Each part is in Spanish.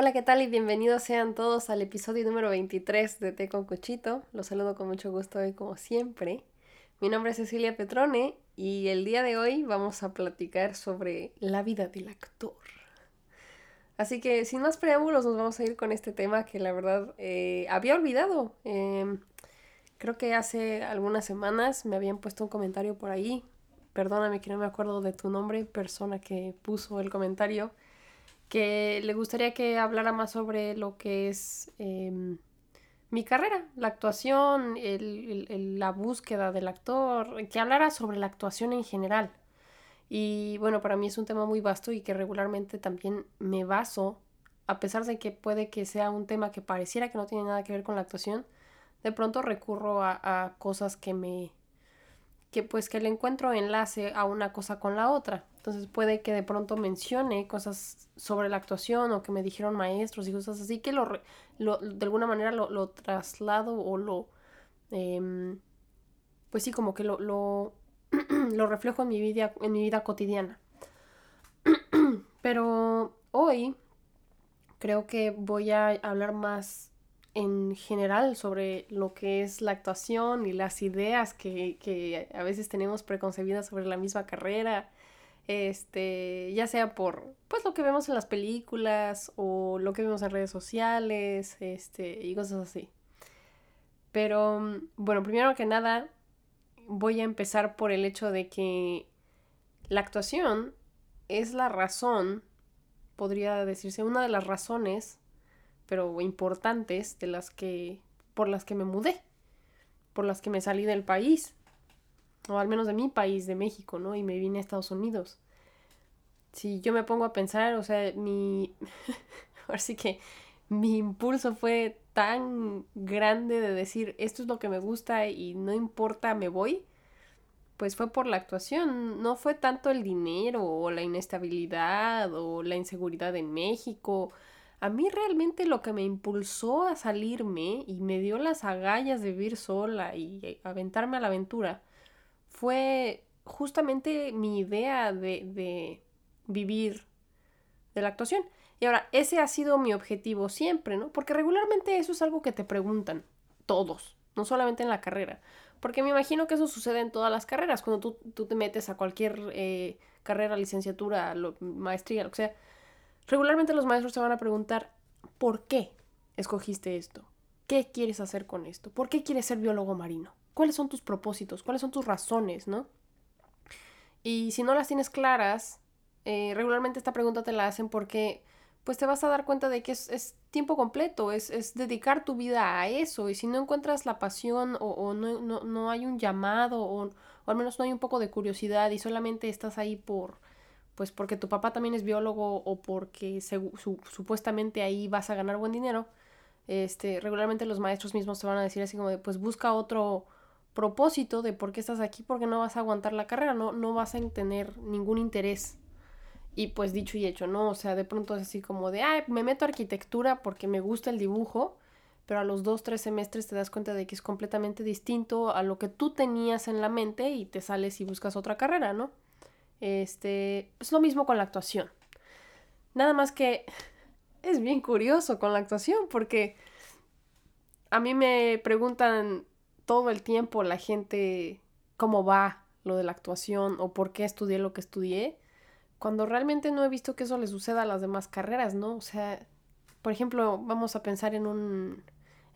Hola, ¿qué tal? Y bienvenidos sean todos al episodio número 23 de Té con Cuchito. Los saludo con mucho gusto hoy como siempre. Mi nombre es Cecilia Petrone y el día de hoy vamos a platicar sobre la vida del actor. Así que sin más preámbulos nos vamos a ir con este tema que la verdad eh, había olvidado. Em, creo que hace algunas semanas me habían puesto un comentario por ahí. Perdóname que no me acuerdo de tu nombre, persona que puso el comentario que le gustaría que hablara más sobre lo que es em, mi carrera, la actuación, la búsqueda del actor, que hablara sobre la actuación en general. Y bueno, para mí es un tema muy vasto y que regularmente también me baso, a pesar de que puede que sea un tema que pareciera que no tiene nada que ver con la actuación, de pronto recurro a, a cosas que me que pues que le encuentro enlace a una cosa con la otra. Entonces puede que de pronto mencione cosas sobre la actuación o que me dijeron maestros y cosas así que lo, de alguna manera lo, traslado o lo em, pues sí como que lo, lo, lo reflejo en mi vida en mi vida cotidiana. Pero hoy creo que voy a hablar más en general sobre lo que es la actuación y las ideas que, a veces tenemos preconcebidas sobre la misma carrera, este, ya sea por pues lo que vemos en las películas o lo que vemos en redes sociales, este, y cosas así. Pero bueno, primero que nada voy a empezar por el hecho de que la actuación es la razón, podría decirse, una de las razones pero importantes de las que por las que me mudé, por las que me salí del país, o al menos de mi país, de México, ¿no? Y me vine a Estados Unidos. Si yo me pongo a pensar, o sea, mi ahora sí que mi impulso fue tan grande de decir, esto es lo que me gusta y no importa, me voy, pues fue por la actuación, no fue tanto el dinero o la inestabilidad o la inseguridad en México a mí realmente lo que me impulsó a salirme y me dio las agallas de vivir sola y aventarme a la aventura fue justamente mi idea de, de vivir de la actuación. Y ahora, ese ha sido mi objetivo siempre, ¿no? Porque regularmente eso es algo que te preguntan todos, no solamente en la carrera. Porque me imagino que eso sucede en todas las carreras. Cuando tú, tú te metes a cualquier eh, carrera, licenciatura, maestría, lo que sea, Regularmente los maestros se van a preguntar, ¿por qué escogiste esto? ¿Qué quieres hacer con esto? ¿Por qué quieres ser biólogo marino? ¿Cuáles son tus propósitos? ¿Cuáles son tus razones? ¿No? Y si no las tienes claras, eh, regularmente esta pregunta te la hacen porque pues te vas a dar cuenta de que es, tiempo completo, es, dedicar tu vida a eso. Y si no encuentras la pasión o, no, no, hay un llamado o, o, al menos no hay un poco de curiosidad y solamente estás ahí por, pues porque tu papá también es biólogo o porque supuestamente ahí vas a ganar buen dinero, este, regularmente los maestros mismos te van a decir así como de, pues busca otro propósito de por qué estás aquí, porque no vas a aguantar la carrera, no, no vas a tener ningún interés. Y pues dicho y hecho, ¿no? O sea, de pronto es así como de, ay, me meto a arquitectura porque me gusta el dibujo, pero a los dos, tres semestres te das cuenta de que es completamente distinto a lo que tú tenías en la mente y te sales y buscas otra carrera, ¿no? Este, es lo mismo con la actuación. Nada más que es bien curioso con la actuación porque a mí me preguntan todo el tiempo la gente cómo va lo de la actuación o por qué estudié lo que estudié, cuando realmente no he visto que eso le suceda a las demás carreras, ¿no? O sea, por ejemplo, vamos a pensar en un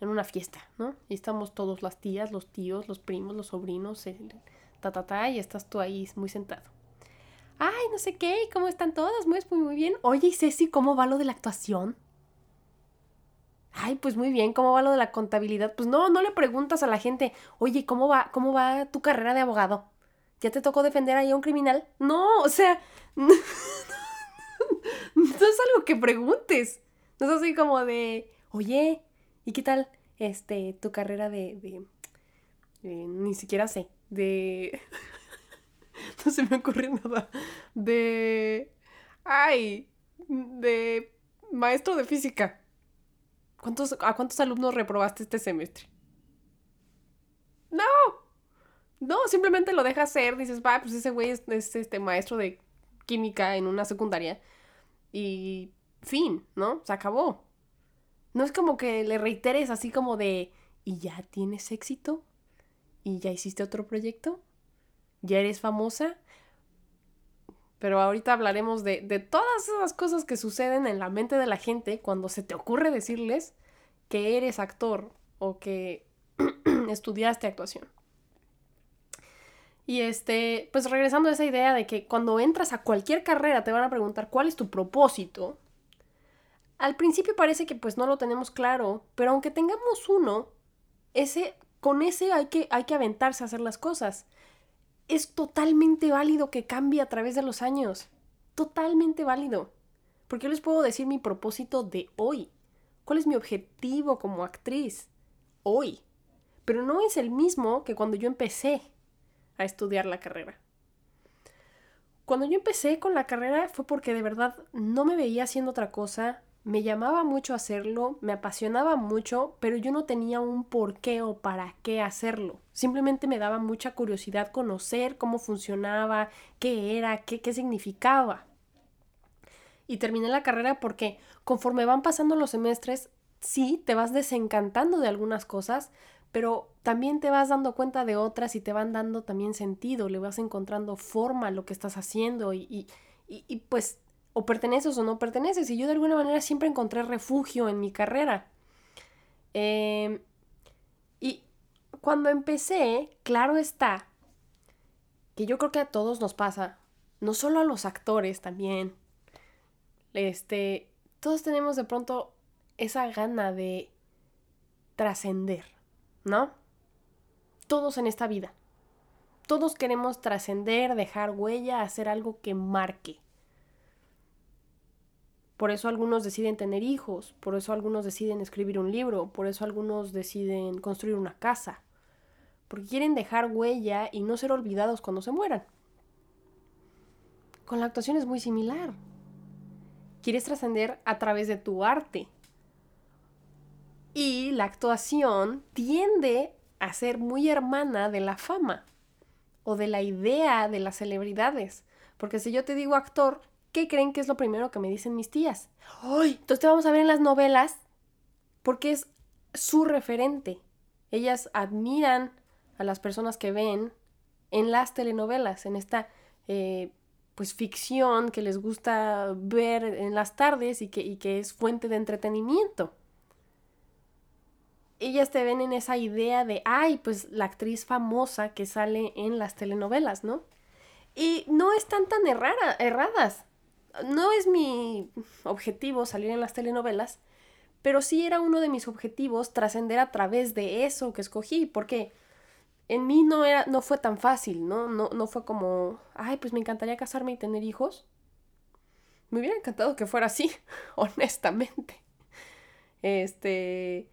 en una fiesta, ¿no? Y estamos todos las tías, los tíos, los primos, los sobrinos, ta ta ta y estás tú ahí muy sentado ay, no sé qué, ¿cómo están todas? Muy, muy, muy bien. Oye, y Ceci, ¿cómo va lo de la actuación? Ay, pues muy bien, ¿cómo va lo de la contabilidad? Pues no, no le preguntas a la gente, oye, ¿cómo va, cómo va tu carrera de abogado? ¿Ya te tocó defender ahí a un criminal? No, o sea, no, es algo que preguntes. No es así como de, oye, ¿y qué tal este, tu carrera de, de, de ni siquiera sé, de... no se me ocurre nada. De. Ay, de maestro de física. ¿Cuántos, ¿A cuántos alumnos reprobaste este semestre? No. No, simplemente lo dejas ser. Dices, va, pues ese güey es, este maestro de química en una secundaria. Y fin, ¿no? Se acabó. No es como que le reiteres así como de, ¿y ya tienes éxito? ¿Y ya hiciste otro proyecto? ¿Ya eres famosa? Pero ahorita hablaremos de, de todas esas cosas que suceden en la mente de la gente cuando se te ocurre decirles que eres actor o que estudiaste actuación. Y este, pues regresando a esa idea de que cuando entras a cualquier carrera te van a preguntar cuál es tu propósito. Al principio parece que pues no lo tenemos claro, pero aunque tengamos uno, ese con ese hay que hay que aventarse a hacer las cosas. Es totalmente válido que cambie a través de los años. Totalmente válido. Porque yo les puedo decir mi propósito de hoy. ¿Cuál es mi objetivo como actriz? Hoy. Pero no es el mismo que cuando yo empecé a estudiar la carrera. Cuando yo empecé con la carrera fue porque de verdad no me veía haciendo otra cosa, me llamaba mucho hacerlo, me apasionaba mucho, pero yo no tenía un por qué o para qué hacerlo. Simplemente me daba mucha curiosidad conocer cómo funcionaba, qué era, qué, qué significaba. Y terminé la carrera porque conforme van pasando los semestres, sí, te vas desencantando de algunas cosas, pero también te vas dando cuenta de otras y te van dando también sentido, le vas encontrando forma a lo que estás haciendo y, y, y, pues o perteneces o no perteneces. Y yo de alguna manera siempre encontré refugio en mi carrera. Em, y cuando empecé, claro está, que yo creo que a todos nos pasa, no solo a los actores también, este, todos tenemos de pronto esa gana de trascender. ¿no? Todos en esta vida. Todos queremos trascender, dejar huella, hacer algo que marque. Por eso algunos deciden tener hijos, por eso algunos deciden escribir un libro, por eso algunos deciden construir una casa, porque quieren dejar huella y no ser olvidados cuando se mueran. Con la actuación es muy similar. Quieres trascender a través de tu arte, y la actuación tiende a ser muy hermana de la fama o de la idea de las celebridades. Porque si yo te digo actor, ¿qué creen que es lo primero que me dicen mis tías? ¡Ay! Entonces te vamos a ver en las novelas porque es su referente. Ellas admiran a las personas que ven en las telenovelas, en esta eh, pues ficción que les gusta ver en las tardes y que, y que es fuente de entretenimiento ellas te ven en esa idea de, ay, pues la actriz famosa que sale en las telenovelas, ¿no? Y no están tan errara, erradas. No es mi objetivo salir en las telenovelas, pero sí era uno de mis objetivos trascender a través de eso que escogí, porque en mí no, era, no fue tan fácil, ¿no? ¿no? No fue como, ay, pues me encantaría casarme y tener hijos. Me hubiera encantado que fuera así, honestamente. Este,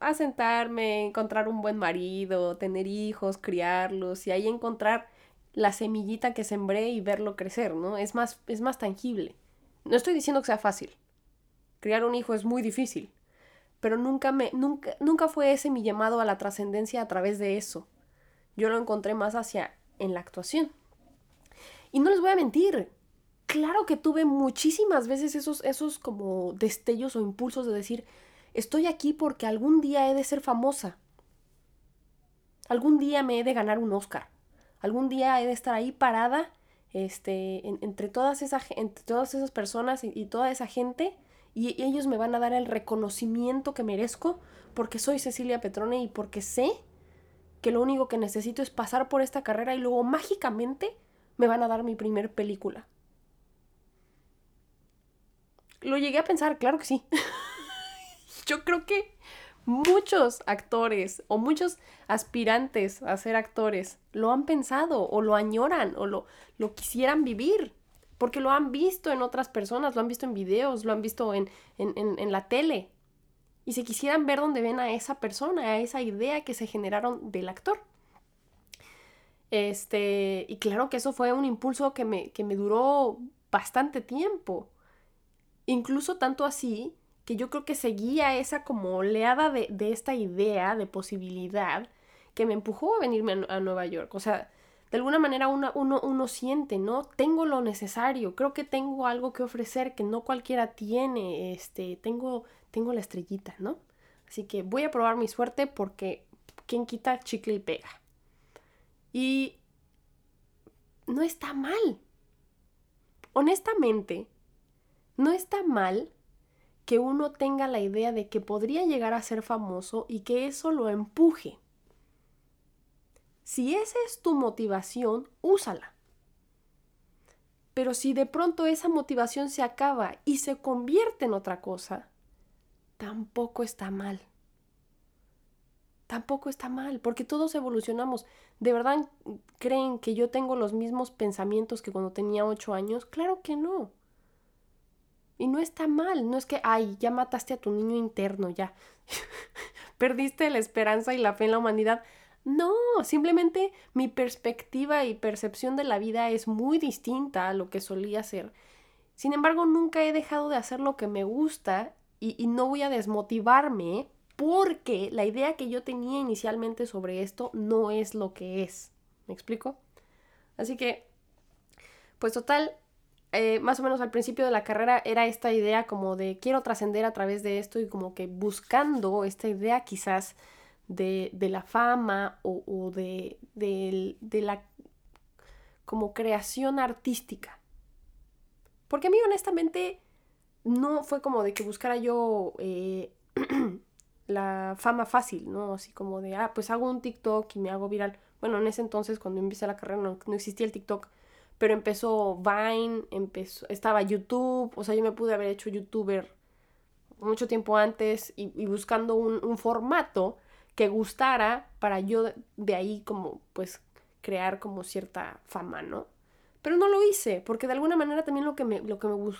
a, sentarme, encontrar un buen marido, tener hijos, criarlos y ahí encontrar la semillita que sembré y verlo crecer, ¿no? Es más, es más tangible. No estoy diciendo que sea fácil. Criar un hijo es muy difícil, pero nunca me nunca nunca fue ese mi llamado a la trascendencia a través de eso. Yo lo encontré más hacia en la actuación. Y no les voy a mentir, claro que tuve muchísimas veces esos esos como destellos o impulsos de decir, Estoy aquí porque algún día he de ser famosa. Algún día me he de ganar un Oscar. Algún día he de estar ahí parada este, entre, todas entre todas esas personas y, toda esa gente y ellos me van a dar el reconocimiento que merezco porque soy Cecilia Petrone y porque sé que lo único que necesito es pasar por esta carrera y luego mágicamente me van a dar mi primer película. Lo llegué a pensar, claro que sí. yo creo que muchos actores o muchos aspirantes a ser actores lo han pensado o lo añoran o lo, lo quisieran vivir. Porque lo han visto en otras personas, lo han visto en videos, lo han visto en, en, en, la tele. Y se quisieran ver donde ven a esa persona, a esa idea que se generaron del actor. Este, y claro que eso fue un impulso que me, que me duró bastante tiempo. Incluso tanto así que yo creo que seguía esa como oleada de, esta idea, de posibilidad, que me empujó a venirme a, Nueva York. O sea, de alguna manera uno, uno, uno, siente, ¿no? Tengo lo necesario, creo que tengo algo que ofrecer que no cualquiera tiene, este, tengo, tengo la estrellita, ¿no? Así que voy a probar mi suerte porque quien quita chicle y pega. Y no está mal. Honestamente, no está mal que uno tenga la idea de que podría llegar a ser famoso y que eso lo empuje. Si esa es tu motivación, úsala. Pero si de pronto esa motivación se acaba y se convierte en otra cosa, tampoco está mal. Tampoco está mal, porque todos evolucionamos. ¿De verdad creen que yo tengo los mismos pensamientos que cuando tenía ocho años? Claro que no. Y no está mal, no es que, ay, ya mataste a tu niño interno, ya. Perdiste la esperanza y la fe en la humanidad. No, simplemente mi perspectiva y percepción de la vida es muy distinta a lo que solía ser. Sin embargo, nunca he dejado de hacer lo que me gusta y, no voy a desmotivarme porque la idea que yo tenía inicialmente sobre esto no es lo que es. ¿Me explico? Así que, pues total, eh, más o menos al principio de la carrera era esta idea como de quiero trascender a través de esto y como que buscando esta idea quizás de, la fama o, de, la como creación artística. Porque a mí honestamente no fue como de que buscara yo eh, la fama fácil, ¿no? Así como de, ah, pues hago un TikTok y me hago viral. Bueno, en ese entonces cuando empecé la carrera no, existía el TikTok, pero empezó Vine, empezó, estaba YouTube, o sea, yo me pude haber hecho youtuber mucho tiempo antes y, buscando un, formato que gustara para yo de ahí como pues crear como cierta fama, ¿no? Pero no lo hice, porque de alguna manera también lo que me, lo que me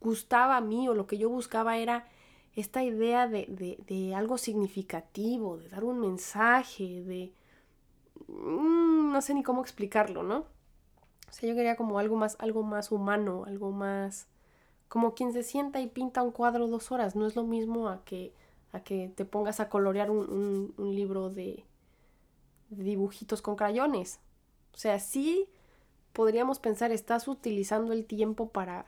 gustaba a mí o lo que yo buscaba era esta idea de, algo significativo, de dar un mensaje, de... Mm, no sé ni cómo explicarlo, ¿no? O sea, yo quería como algo más, algo más humano, algo más... Como quien se sienta y pinta un cuadro dos horas, no es lo mismo a que a que te pongas a colorear un, libro de, dibujitos con crayones. O sea, sí podríamos pensar, estás utilizando el tiempo para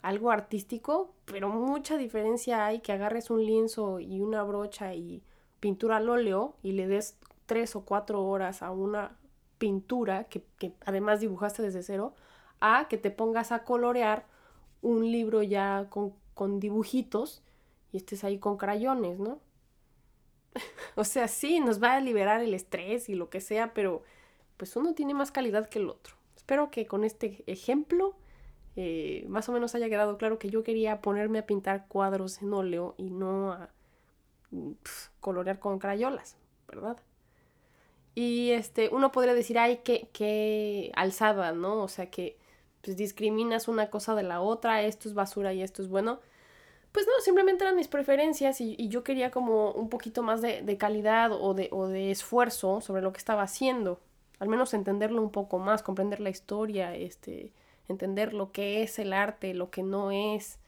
algo artístico, pero mucha diferencia hay que agarres un lienzo y una brocha y pintura al óleo y le des tres o cuatro horas a una pintura que, que, además dibujaste desde cero, a que te pongas a colorear un libro ya con, con dibujitos y estés ahí con crayones, ¿no? o sea, sí, nos va a liberar el estrés y lo que sea, pero pues uno tiene más calidad que el otro. Espero que con este ejemplo eh, más o menos haya quedado claro que yo quería ponerme a pintar cuadros en óleo y no a colorear con crayolas, ¿verdad? Y este, uno podría decir, ay, qué, qué alzada, ¿no? O sea, que pues, discriminas una cosa de la otra, esto es basura y esto es bueno. Pues no, simplemente eran mis preferencias y, yo quería como un poquito más de, calidad o de, o de, esfuerzo sobre lo que estaba haciendo. Al menos entenderlo un poco más, comprender la historia, este, entender lo que es el arte, lo que no es.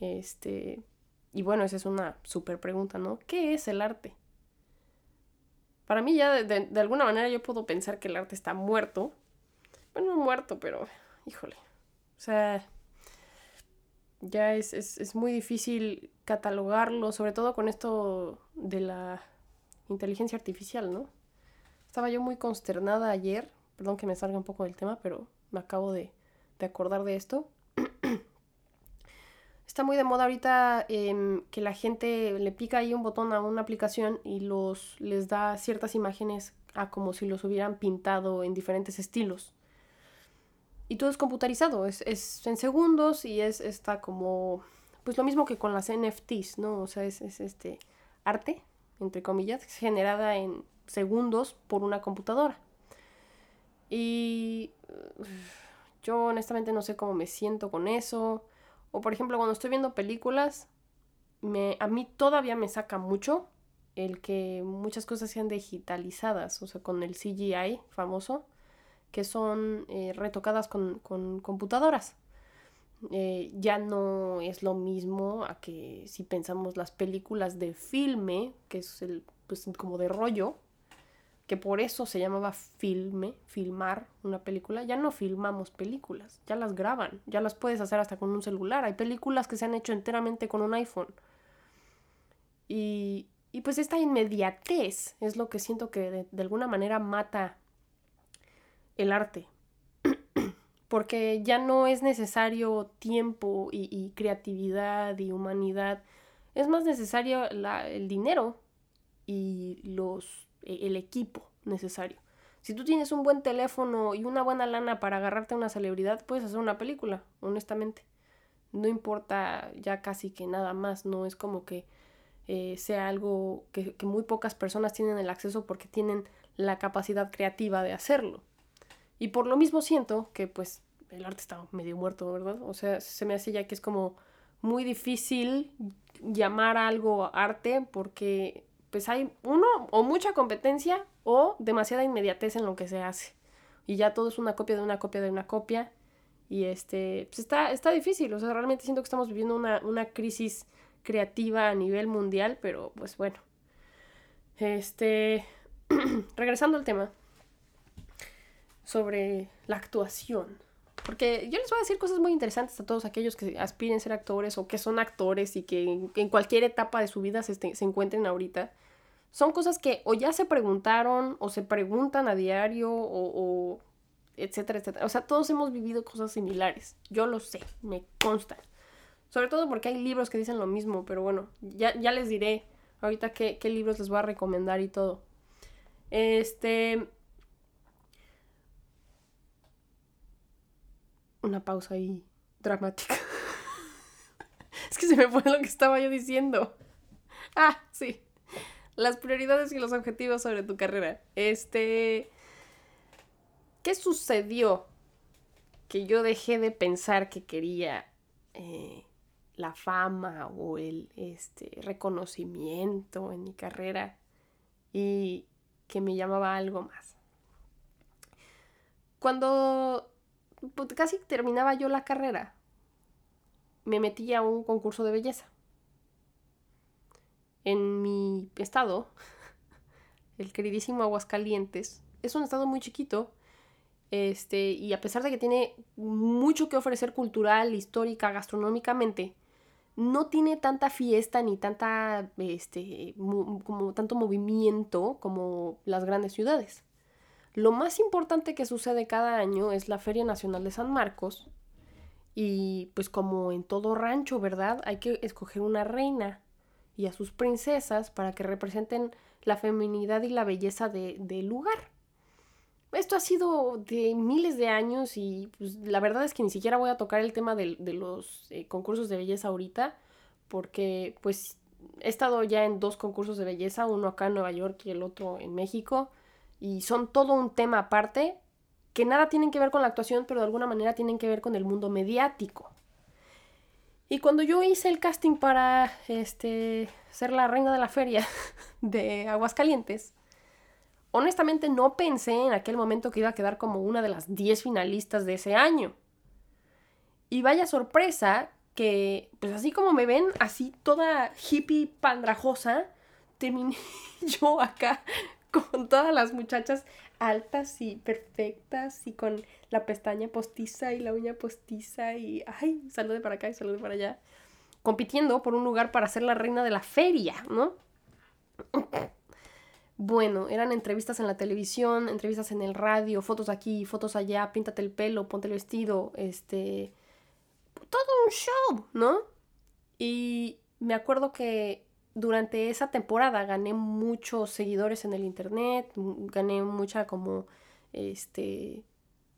Este, y bueno, esa es una súper pregunta, ¿no? ¿Qué es el arte? Para mí ya de, de, alguna manera yo puedo pensar que el arte está muerto. Bueno, muerto, pero híjole. O sea, ya es, es, muy difícil catalogarlo, sobre todo con esto de la inteligencia artificial, ¿no? Estaba yo muy consternada ayer, perdón que me salga un poco del tema, pero me acabo de, acordar de esto. Está muy de moda ahorita em, que la gente le pica ahí un botón a una aplicación y los, les da ciertas imágenes a como si los hubieran pintado en diferentes estilos. Y todo es computarizado, es, es en segundos y es está como, pues lo mismo que con las NFTs, ¿no? O sea, es, es este arte, entre comillas, generada en segundos por una computadora. Y yo honestamente no sé cómo me siento con eso. O por ejemplo, cuando estoy viendo películas, me, a mí todavía me saca mucho el que muchas cosas sean digitalizadas, o sea, con el CGI famoso que son eh, retocadas con, computadoras. Eh, ya no es lo mismo a que si pensamos las películas de filme, que es el, pues como de rollo, que por eso se llamaba filme, filmar una película, ya no filmamos películas, ya las graban, ya las puedes hacer hasta con un celular. Hay películas que se han hecho enteramente con un iPhone. Y, y pues esta inmediatez es lo que siento que de, alguna manera mata el arte. Porque ya no es necesario tiempo y, creatividad y humanidad. Es más necesario el dinero y los el equipo necesario. Si tú tienes un buen teléfono y una buena lana para agarrarte a una celebridad, puedes hacer una película, honestamente. No importa ya casi que nada más, no es como que eh, sea algo que, muy pocas personas tienen el acceso porque tienen la capacidad creativa de hacerlo. Y por lo mismo siento que pues el arte está medio muerto, ¿verdad? O sea, se me hace ya que es como muy difícil llamar algo arte porque pues hay uno o mucha competencia o demasiada inmediatez en lo que se hace. Y ya todo es una copia de una copia de una copia. Y este, pues está, está difícil. O sea, realmente siento que estamos viviendo una, una crisis creativa a nivel mundial, pero pues bueno. Este, regresando al tema sobre la actuación. Porque yo les voy a decir cosas muy interesantes a todos aquellos que aspiren a ser actores o que son actores y que en, cualquier etapa de su vida se, se encuentren ahorita. Son cosas que o ya se preguntaron o se preguntan a diario o, o etcétera, etcétera. O sea, todos hemos vivido cosas similares. Yo lo sé, me consta. Sobre todo porque hay libros que dicen lo mismo, pero bueno, ya, ya les diré ahorita qué, qué libros les voy a recomendar y todo. Este, una pausa ahí dramática. es que se me fue lo que estaba yo diciendo. Ah, sí. Las prioridades y los objetivos sobre tu carrera. Este. ¿Qué sucedió? Que yo dejé de pensar que quería eh, la fama o el este, reconocimiento en mi carrera y que me llamaba algo más. Cuando pues, casi terminaba yo la carrera, me metí a un concurso de belleza. En mi estado, el queridísimo Aguascalientes, es un estado muy chiquito. Este, y a pesar de que tiene mucho que ofrecer cultural, histórica, gastronómicamente, no tiene tanta fiesta ni tanta, este, como tanto movimiento como las grandes ciudades. Lo más importante que sucede cada año es la Feria Nacional de San Marcos. Y pues como en todo rancho, ¿verdad? Hay que escoger una reina y a sus princesas para que representen la feminidad y la belleza del lugar. Esto ha sido de miles de años y pues, la verdad es que ni siquiera voy a tocar el tema de, los eh, concursos de belleza ahorita porque pues he estado ya en dos concursos de belleza, uno acá en Nueva York y el otro en México y son todo un tema aparte que nada tienen que ver con la actuación, pero de alguna manera tienen que ver con el mundo mediático. Y cuando yo hice el casting para este, ser la reina de la feria de Aguascalientes, honestamente no pensé en aquel momento que iba a quedar como una de las 10 finalistas de ese año. Y vaya sorpresa que, pues así como me ven, así toda hippie pandrajosa, terminé yo acá con todas las muchachas altas y perfectas y con la pestaña postiza y la uña postiza y, ay, salude para acá y salude para allá, compitiendo por un lugar para ser la reina de la feria, ¿no? Bueno, eran entrevistas en la televisión, entrevistas en el radio, fotos aquí, fotos allá, píntate el pelo, ponte el vestido, este... Todo un show, ¿no? Y me acuerdo que durante esa temporada gané muchos seguidores en el internet, gané mucha como, este,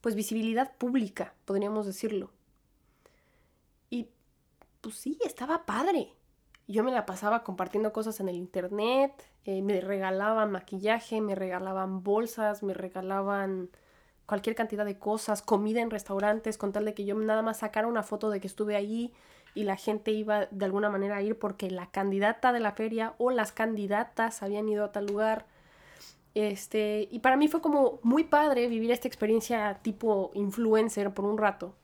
pues visibilidad pública, podríamos decirlo. Y pues sí, estaba padre. Yo me la pasaba compartiendo cosas en el internet, eh, me regalaban maquillaje, me regalaban bolsas, me regalaban cualquier cantidad de cosas, comida en restaurantes, con tal de que yo nada más sacara una foto de que estuve ahí y la gente iba de alguna manera a ir porque la candidata de la feria o las candidatas habían ido a tal lugar. Este, y para mí fue como muy padre vivir esta experiencia tipo influencer por un rato.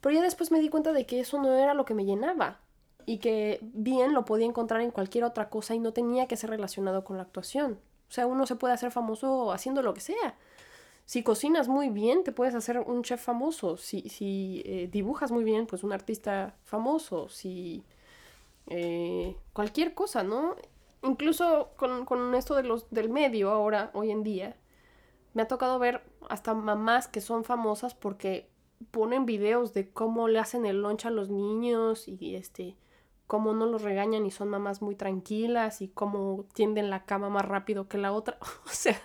Pero ya después me di cuenta de que eso no era lo que me llenaba y que bien lo podía encontrar en cualquier otra cosa y no tenía que ser relacionado con la actuación. O sea, uno se puede hacer famoso haciendo lo que sea. Si cocinas muy bien, te puedes hacer un chef famoso. Si, si eh, dibujas muy bien, pues un artista famoso. Si eh, cualquier cosa, ¿no? Incluso con, con, esto de los, del medio ahora, hoy en día, me ha tocado ver hasta mamás que son famosas porque ponen videos de cómo le hacen el lunch a los niños y este cómo no los regañan y son mamás muy tranquilas y cómo tienden la cama más rápido que la otra. o sea,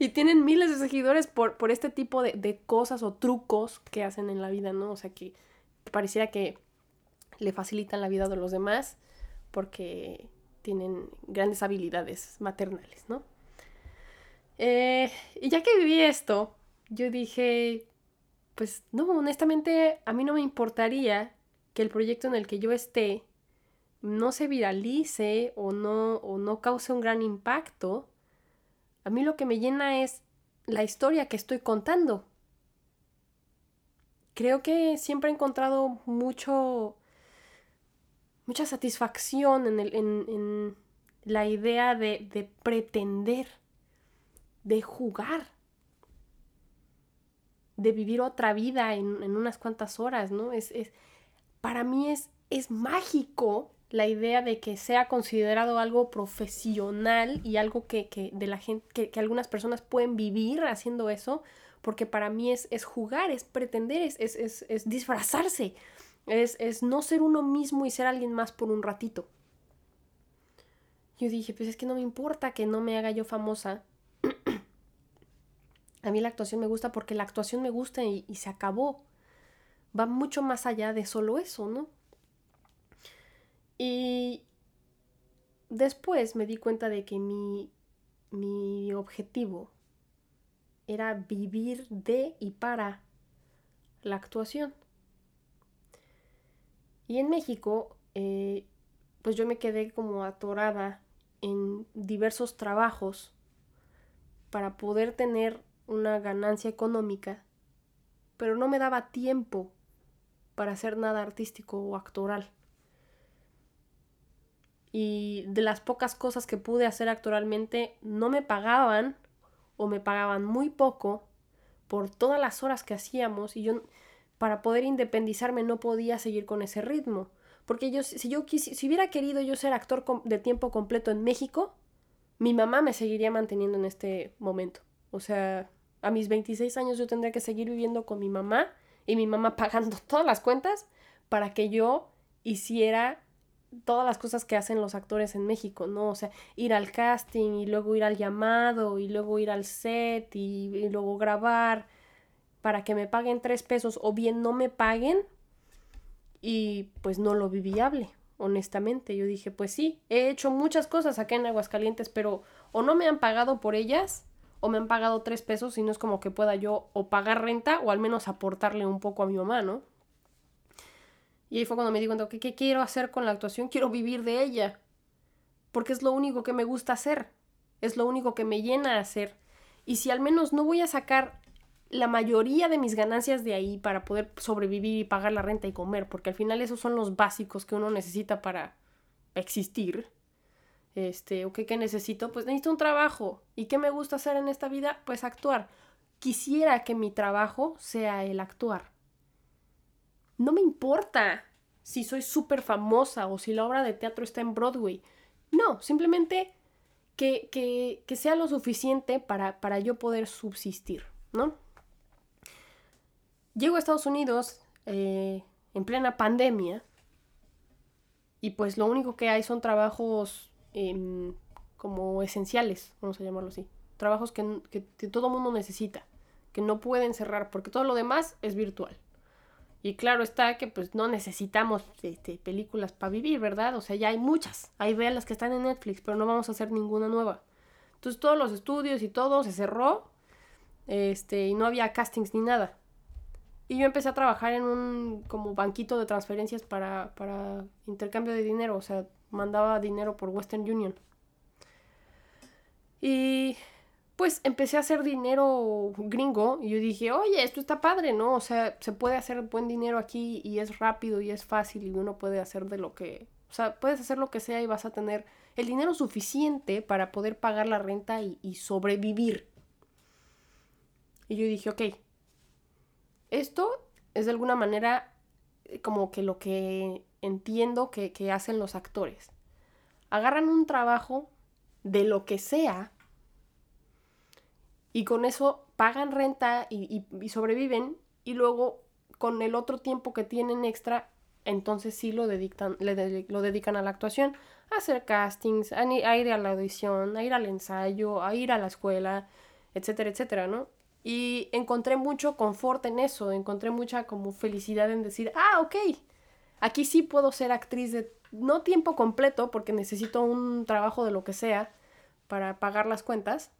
y tienen miles de seguidores por, por este tipo de, de, cosas o trucos que hacen en la vida, ¿no? O sea, que, pareciera que le facilitan la vida de los demás porque tienen grandes habilidades maternales, ¿no? Eh, y ya que viví esto, yo dije, pues no, honestamente a mí no me importaría que el proyecto en el que yo esté no se viralice o no, o no cause un gran impacto, mí lo que me llena es la historia que estoy contando. Creo que siempre he encontrado mucho, mucha satisfacción en, la idea de, de, pretender, de jugar, de vivir otra vida en, en unas cuantas horas, ¿no? Es, es, para mí es, es mágico la idea de que sea considerado algo profesional y algo que, de la gente, que, algunas personas pueden vivir haciendo eso, porque para mí es, es jugar, es pretender, es, es, es disfrazarse, es, no ser uno mismo y ser alguien más por un ratito. Yo dije, pues es que no me importa que no me haga yo famosa. A mí la actuación me gusta porque la actuación me gusta y se acabó. Va mucho más allá de solo eso, ¿no? Y después me di cuenta de que mi, mi objetivo era vivir de y para la actuación. Y en México, eh, pues yo me quedé como atorada en diversos trabajos para poder tener una ganancia económica, pero no me daba tiempo para hacer nada artístico o actoral y de las pocas cosas que pude hacer actualmente no me pagaban o me pagaban muy poco por todas las horas que hacíamos y yo para poder independizarme no podía seguir con ese ritmo. Porque yo, si yo si hubiera querido yo ser actor de tiempo completo en México, mi mamá me seguiría manteniendo en este momento. O sea, a mis 26 años yo tendría que seguir viviendo con mi mamá y mi mamá pagando todas las cuentas para que yo hiciera todas las cosas que hacen los actores en México, ¿no? O sea, ir al casting y luego ir al llamado y luego ir al set y, luego grabar para que me paguen tres pesos o bien no me paguen y pues no lo vi viable, honestamente. Yo dije, pues sí, he hecho muchas cosas acá en Aguascalientes, pero o no me han pagado por ellas o me han pagado tres pesos y no es como que pueda yo o pagar renta o al menos aportarle un poco a mi mamá, ¿no? Y ahí fue cuando me di cuenta, ¿qué quiero hacer con la actuación? Quiero vivir de ella. Porque es lo único que me gusta hacer. Es lo único que me llena hacer. Y si al menos no voy a sacar la mayoría de mis ganancias de ahí para poder sobrevivir y pagar la renta y comer, porque al final esos son los básicos que uno necesita para existir. Este, o qué necesito, pues necesito un trabajo. ¿Y qué me gusta hacer en esta vida? Pues actuar. Quisiera que mi trabajo sea el actuar no me importa si soy súper famosa o si la obra de teatro está en Broadway. No, simplemente que, sea lo suficiente para, para, yo poder subsistir, ¿no? Llego a Estados Unidos eh, en plena pandemia y pues lo único que hay son trabajos em, como esenciales, vamos a llamarlo así. Trabajos que, que, que todo mundo necesita, que no pueden cerrar porque todo lo demás es virtual. Y claro está que pues no necesitamos este, películas para vivir, ¿verdad? O sea, ya hay muchas. Hay las que están en Netflix, pero no vamos a hacer ninguna nueva. Entonces todos los estudios y todo se cerró. Este, y no había castings ni nada. Y yo empecé a trabajar en un como banquito de transferencias para, para intercambio de dinero. O sea, mandaba dinero por Western Union. Y pues empecé a hacer dinero gringo y yo dije, oye, esto está padre, ¿no? O sea, se puede hacer buen dinero aquí y es rápido y es fácil y uno puede hacer de lo que, o sea, puedes hacer lo que sea y vas a tener el dinero suficiente para poder pagar la renta y, y sobrevivir. Y yo dije, ok, esto es de alguna manera eh, como que lo que entiendo que, que hacen los actores. Agarran un trabajo de lo que sea y con eso pagan renta y, y, sobreviven y luego con el otro tiempo que tienen extra, entonces sí lo dedican, le lo dedican a la actuación, a hacer castings, a, a, ir a la audición, a ir al ensayo, a ir a la escuela, etcétera, etcétera, ¿no? Y encontré mucho confort en eso, encontré mucha como felicidad en decir, ah, ok, aquí sí puedo ser actriz de no tiempo completo porque necesito un trabajo de lo que sea para pagar las cuentas,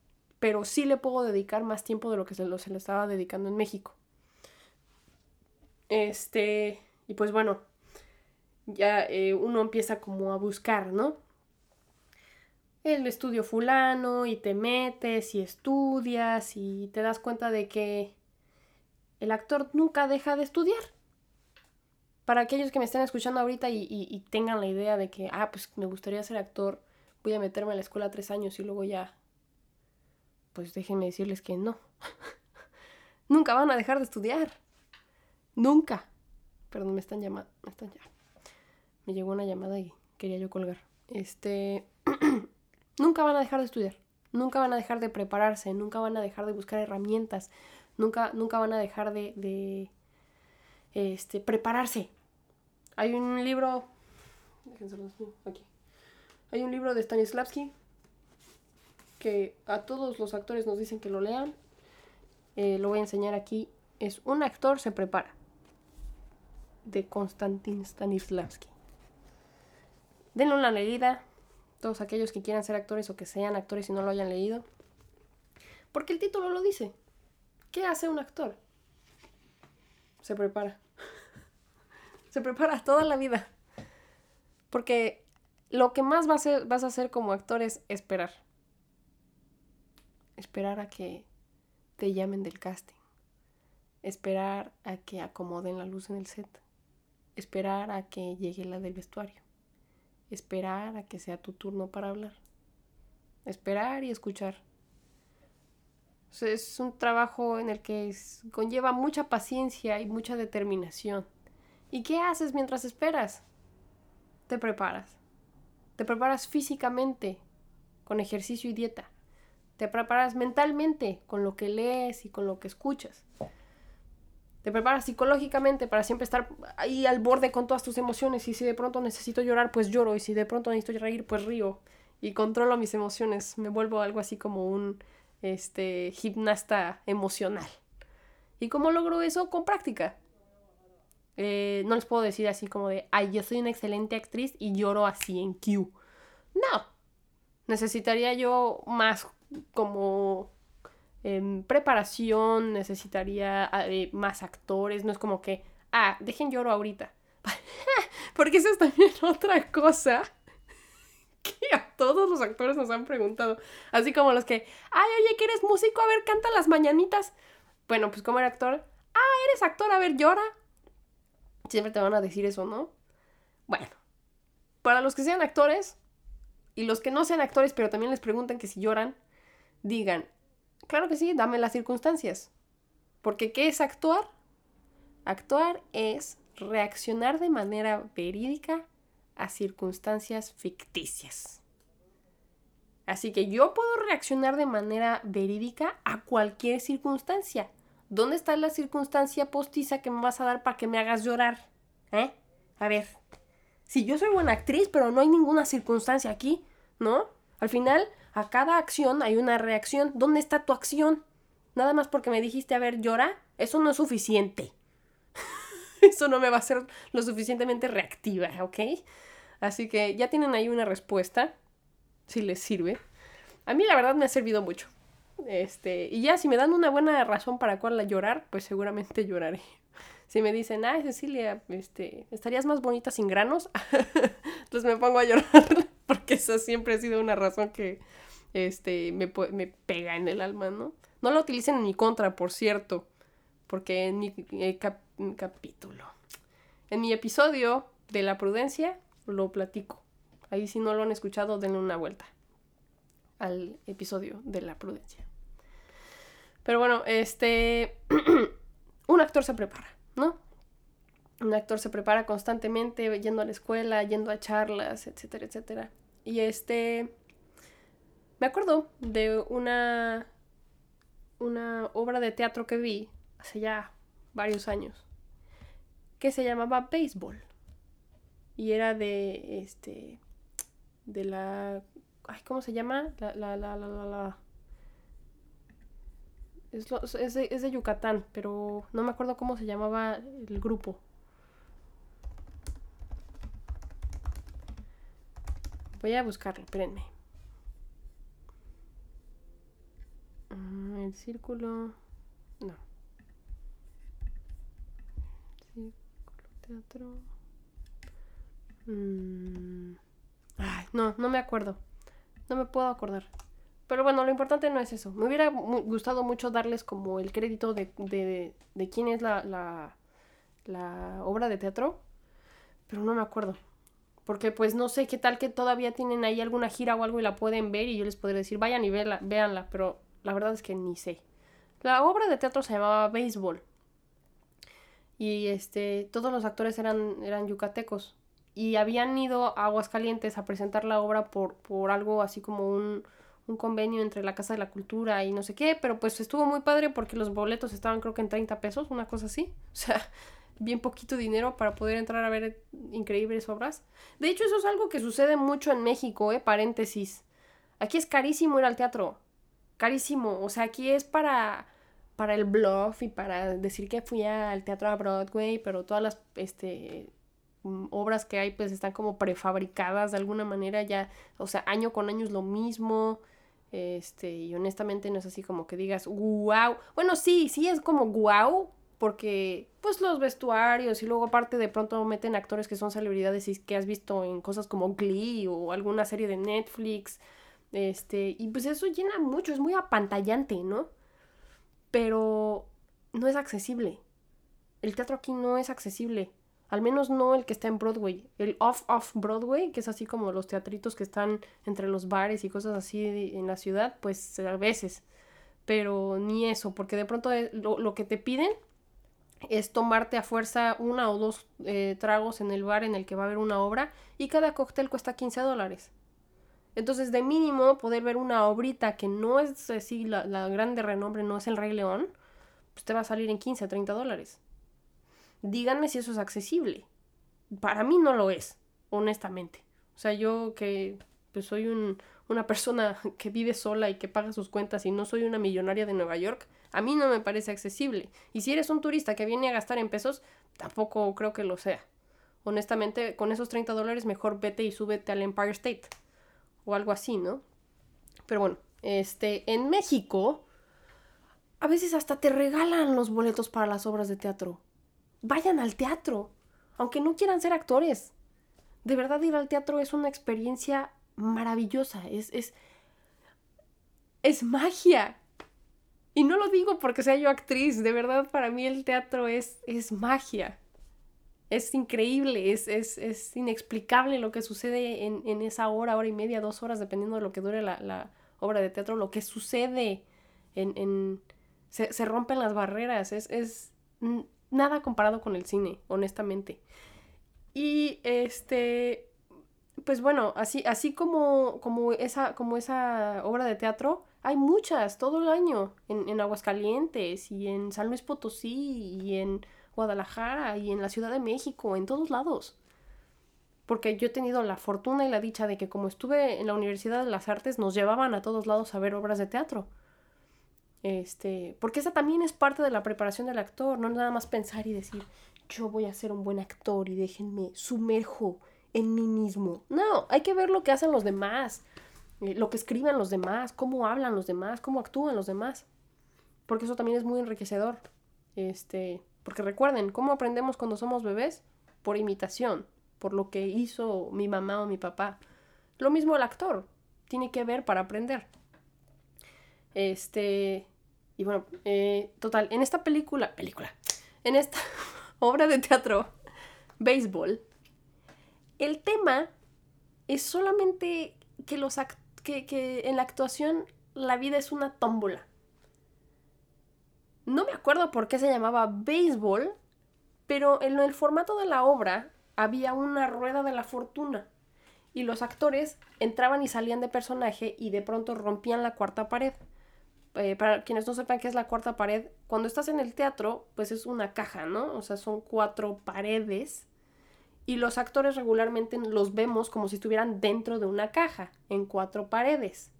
pero sí le puedo dedicar más tiempo de lo que se, le estaba dedicando en México. Este, y pues bueno, ya eh, uno empieza como a buscar, ¿no? El estudio fulano y te metes y estudias y te das cuenta de que el actor nunca deja de estudiar. Para aquellos que me estén escuchando ahorita y, y, y tengan la idea de que, ah, pues me gustaría ser actor, voy a meterme a la escuela tres años y luego ya pues déjenme decirles que no. Nunca van a dejar de estudiar. Nunca. Perdón, me están llamando. Me están ya. Me llegó una llamada y quería yo colgar. Este. nunca van a dejar de estudiar. Nunca van a dejar de prepararse. Nunca van a dejar de buscar herramientas. Nunca, nunca van a dejar de, de este, prepararse. Hay un libro. Aquí. Hay un libro de Stanislavski que a todos los actores nos dicen que lo lean. Eh, lo voy a enseñar aquí. Es Un actor se prepara. De Konstantin Stanislavski. Denle una leída. Todos aquellos que quieran ser actores o que sean actores y no lo hayan leído. Porque el título lo dice. ¿Qué hace un actor? Se prepara. se prepara toda la vida. Porque lo que más vas a, vas a hacer como actor es esperar esperar a que te llamen del casting, esperar a que acomoden la luz en el set, esperar a que llegue la del vestuario, esperar a que sea tu turno para hablar, esperar y escuchar. es un trabajo en el que conlleva mucha paciencia y mucha determinación. ¿Y qué haces mientras esperas? Te preparas. Te preparas físicamente, con ejercicio y dieta. Te preparas mentalmente con lo que lees y con lo que escuchas. Te preparas psicológicamente para siempre estar ahí al borde con todas tus emociones. Y si de pronto necesito llorar, pues lloro. Y si de pronto necesito reír, pues río. Y controlo mis emociones. Me vuelvo algo así como un este, gimnasta emocional. ¿Y cómo logro eso? Con práctica. Eh, no les puedo decir así como de, ay, yo soy una excelente actriz y lloro así en Q. No. Necesitaría yo más como en preparación, necesitaría ah, eh, más actores, no es como que, ah, dejen lloro ahorita. Porque eso es también otra cosa que a todos los actores nos han preguntado. Así como los que, ay, oye, que eres músico, a ver, canta las mañanitas. Bueno, pues como era actor, ah, eres actor, a ver, llora. Siempre te van a decir eso, ¿no? Bueno, para los que sean actores y los que no sean actores, pero también les preguntan que si lloran, digan, claro que sí, dame las circunstancias. Porque ¿qué es actuar? Actuar es reaccionar de manera verídica a circunstancias ficticias. Así que yo puedo reaccionar de manera verídica a cualquier circunstancia. ¿Dónde está la circunstancia postiza que me vas a dar para que me hagas llorar? ¿Eh? A ver, si yo soy buena actriz, pero no hay ninguna circunstancia aquí, ¿no? Al final, a cada acción hay una reacción. ¿Dónde está tu acción? Nada más porque me dijiste, a ver, llora, eso no es suficiente. eso no me va a ser lo suficientemente reactiva, ¿ok? Así que ya tienen ahí una respuesta, si les sirve. A mí la verdad me ha servido mucho. Este, y ya si me dan una buena razón para cuál llorar, pues seguramente lloraré. Si me dicen, ay Cecilia, este, estarías más bonita sin granos, pues me pongo a llorar, porque esa siempre ha sido una razón que, este, me, me pega en el alma, ¿no? No lo utilicen en mi contra, por cierto, porque en mi eh, capítulo, en mi episodio de la prudencia, lo platico. Ahí si no lo han escuchado, denle una vuelta al episodio de la prudencia. Pero bueno, este, un actor se prepara, ¿no? Un actor se prepara constantemente yendo a la escuela, yendo a charlas, etcétera, etcétera. Y este, me acuerdo de una, una obra de teatro que vi hace ya varios años, que se llamaba Béisbol. Y era de, este, de la, ay, ¿cómo se llama? La, la, la, la, la, Es, es, de, es de Yucatán, pero no me acuerdo cómo se llamaba el grupo. Voy a buscarlo, espérenme. Mm, el círculo. No. Círculo teatro. Mm. Ay, no, no me acuerdo. No me puedo acordar. Pero bueno, lo importante no es eso. Me hubiera gustado mucho darles como el crédito de, de, de quién es la, la, la obra de teatro. Pero no me acuerdo. Porque pues no sé qué tal que todavía tienen ahí alguna gira o algo y la pueden ver y yo les podría decir, vayan y véanla, véanla, pero la verdad es que ni sé. La obra de teatro se llamaba Béisbol. Y este, todos los actores eran, eran yucatecos. Y habían ido a Aguascalientes a presentar la obra por, por algo así como un, un convenio entre la Casa de la Cultura y no sé qué, pero pues estuvo muy padre porque los boletos estaban creo que en 30 pesos, una cosa así. O sea, bien poquito dinero para poder entrar a ver increíbles obras. De hecho, eso es algo que sucede mucho en México, ¿eh? Paréntesis. Aquí es carísimo ir al teatro. Carísimo. O sea, aquí es para, para el bluff y para decir que fui al teatro a Broadway, pero todas las este, mm, obras que hay pues están como prefabricadas de alguna manera ya. O sea, año con año es lo mismo. Este, y honestamente no es así como que digas, wow. Bueno, sí, sí es como wow, porque pues los vestuarios y luego aparte de pronto meten actores que son celebridades y que has visto en cosas como Glee o alguna serie de Netflix, este, y pues eso llena mucho, es muy apantallante, ¿no? Pero no es accesible. El teatro aquí no es accesible. Al menos no el que está en Broadway. El off-off Broadway, que es así como los teatritos que están entre los bares y cosas así en la ciudad, pues a veces. Pero ni eso, porque de pronto eh, lo, lo que te piden es tomarte a fuerza una o dos eh, tragos en el bar en el que va a haber una obra y cada cóctel cuesta 15 dólares. Entonces, de mínimo, poder ver una obrita que no es así la, la grande renombre, no es el Rey León, pues te va a salir en 15 a 30 dólares. Díganme si eso es accesible. Para mí no lo es, honestamente. O sea, yo que pues, soy un, una persona que vive sola y que paga sus cuentas y no soy una millonaria de Nueva York, a mí no me parece accesible. Y si eres un turista que viene a gastar en pesos, tampoco creo que lo sea. Honestamente, con esos 30 dólares mejor vete y súbete al Empire State. O algo así, ¿no? Pero bueno, este, en México, a veces hasta te regalan los boletos para las obras de teatro. Vayan al teatro, aunque no quieran ser actores. De verdad ir al teatro es una experiencia maravillosa, es, es, es magia. Y no lo digo porque sea yo actriz, de verdad para mí el teatro es, es magia. Es increíble, es, es, es inexplicable lo que sucede en, en, esa hora, hora y media, dos horas, dependiendo de lo que dure la, la obra de teatro, lo que sucede en... en se, se, rompen las barreras, es, es nada comparado con el cine, honestamente. Y este, pues bueno, así, así como, como, esa, como esa obra de teatro, hay muchas todo el año en, en, Aguascalientes y en San Luis Potosí y en Guadalajara y en la Ciudad de México, en todos lados. Porque yo he tenido la fortuna y la dicha de que como estuve en la Universidad de las Artes nos llevaban a todos lados a ver obras de teatro. Este, porque esa también es parte de la preparación del actor, no nada más pensar y decir, yo voy a ser un buen actor y déjenme sumerjo en mí mismo. No, hay que ver lo que hacen los demás, eh, lo que escriben los demás, cómo hablan los demás, cómo actúan los demás. Porque eso también es muy enriquecedor. Este, porque recuerden, ¿cómo aprendemos cuando somos bebés? Por imitación, por lo que hizo mi mamá o mi papá. Lo mismo el actor, tiene que ver para aprender. Este, y bueno, eh, total, en esta película, película, en esta obra de teatro, béisbol, el tema es solamente que, los que, que en la actuación la vida es una tómbola. No me acuerdo por qué se llamaba béisbol, pero en el formato de la obra había una rueda de la fortuna y los actores entraban y salían de personaje y de pronto rompían la cuarta pared. Eh, para quienes no sepan qué es la cuarta pared, cuando estás en el teatro, pues es una caja, ¿no? O sea, son cuatro paredes y los actores regularmente los vemos como si estuvieran dentro de una caja, en cuatro paredes.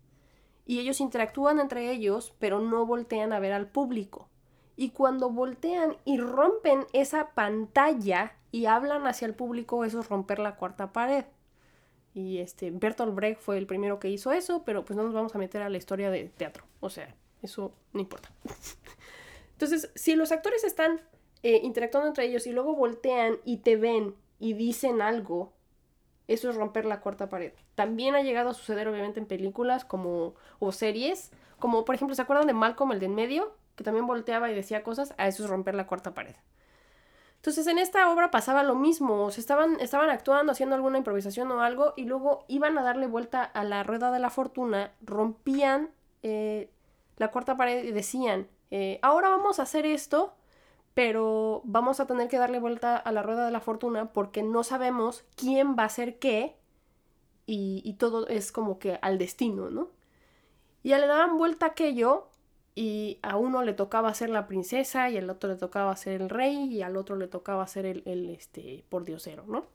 Y ellos interactúan entre ellos, pero no voltean a ver al público. Y cuando voltean y rompen esa pantalla y hablan hacia el público, eso es romper la cuarta pared. Y este, Bertolt Brecht fue el primero que hizo eso, pero pues no nos vamos a meter a la historia de teatro. O sea, eso no importa. Entonces, si los actores están eh, interactuando entre ellos y luego voltean y te ven y dicen algo, eso es romper la cuarta pared. También ha llegado a suceder obviamente en películas como o series, como por ejemplo, ¿se acuerdan de Malcolm el de en medio? Que también volteaba y decía cosas, a eso es romper la cuarta pared. Entonces en esta obra pasaba lo mismo, o estaban, estaban actuando, haciendo alguna improvisación o algo, y luego iban a darle vuelta a la rueda de la fortuna, rompían eh, la cuarta pared y decían, eh, ahora vamos a hacer esto, pero vamos a tener que darle vuelta a la rueda de la fortuna porque no sabemos quién va a hacer qué, y, todo es como que al destino, ¿no? Y le daban vuelta aquello y a uno le tocaba ser la princesa y al otro le tocaba ser el rey y al otro le tocaba ser el, el este, pordiosero, ¿no?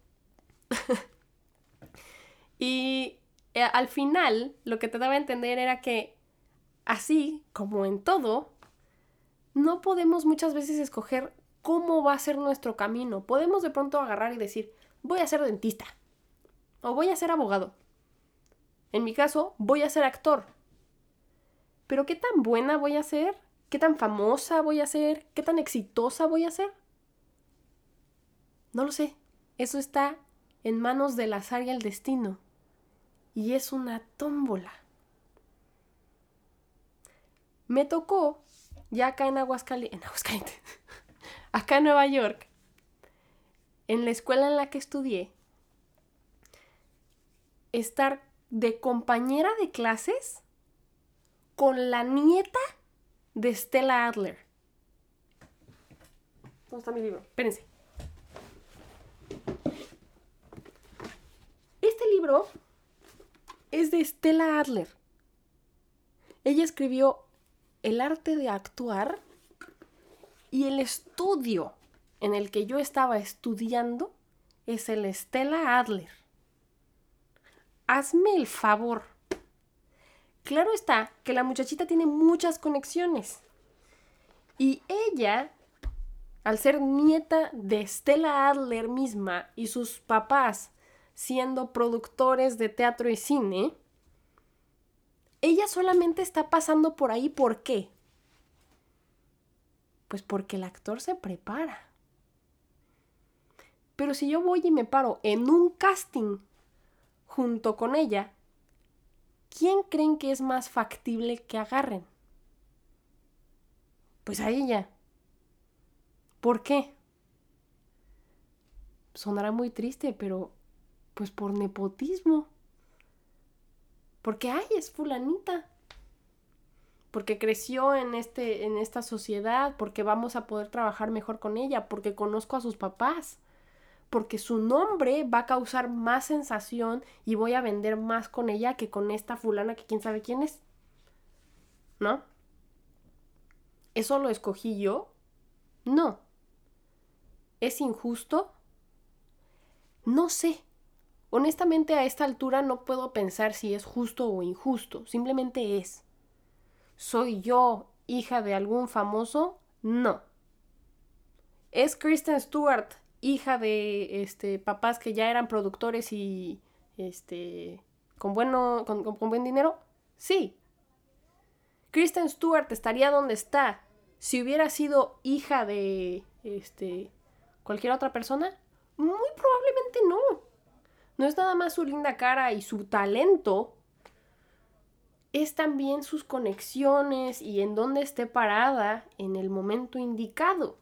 y eh, al final lo que te daba a entender era que así como en todo, no podemos muchas veces escoger cómo va a ser nuestro camino. Podemos de pronto agarrar y decir, voy a ser dentista o voy a ser abogado. En mi caso, voy a ser actor pero ¿qué tan buena voy a ser? ¿Qué tan famosa voy a ser? ¿Qué tan exitosa voy a ser? No lo sé. Eso está en manos del azar y el destino. Y es una tómbola. Me tocó, ya acá en Aguascalientes, en acá en Nueva York, en la escuela en la que estudié, estar de compañera de clases con la nieta de Stella Adler. ¿Dónde está mi libro? Espérense. Este libro es de Stella Adler. Ella escribió El arte de actuar y el estudio en el que yo estaba estudiando es el Stella Adler. Hazme el favor Claro está que la muchachita tiene muchas conexiones. Y ella, al ser nieta de Stella Adler misma y sus papás siendo productores de teatro y cine, ella solamente está pasando por ahí. ¿Por qué? Pues porque el actor se prepara. Pero si yo voy y me paro en un casting junto con ella, ¿quién creen que es más factible que agarren? Pues a ella. ¿Por qué? Sonará muy triste, pero pues por nepotismo. Porque, ay, es fulanita. Porque creció en, este, en esta sociedad, porque vamos a poder trabajar mejor con ella, porque conozco a sus papás porque su nombre va a causar más sensación y voy a vender más con ella que con esta fulana que quién sabe quién es. ¿No? ¿Eso lo escogí yo? No. ¿Es injusto? No sé. Honestamente a esta altura no puedo pensar si es justo o injusto, simplemente es. ¿Soy yo hija de algún famoso? No. ¿Es Kristen Stewart hija de este, papás que ya eran productores y este, con, bueno, con, buen dinero? Sí. Kristen Stewart estaría donde está si hubiera sido hija de este, cualquier otra persona. Muy probablemente no. No es nada más su linda cara y su talento, es también sus conexiones y en dónde esté parada en el momento indicado.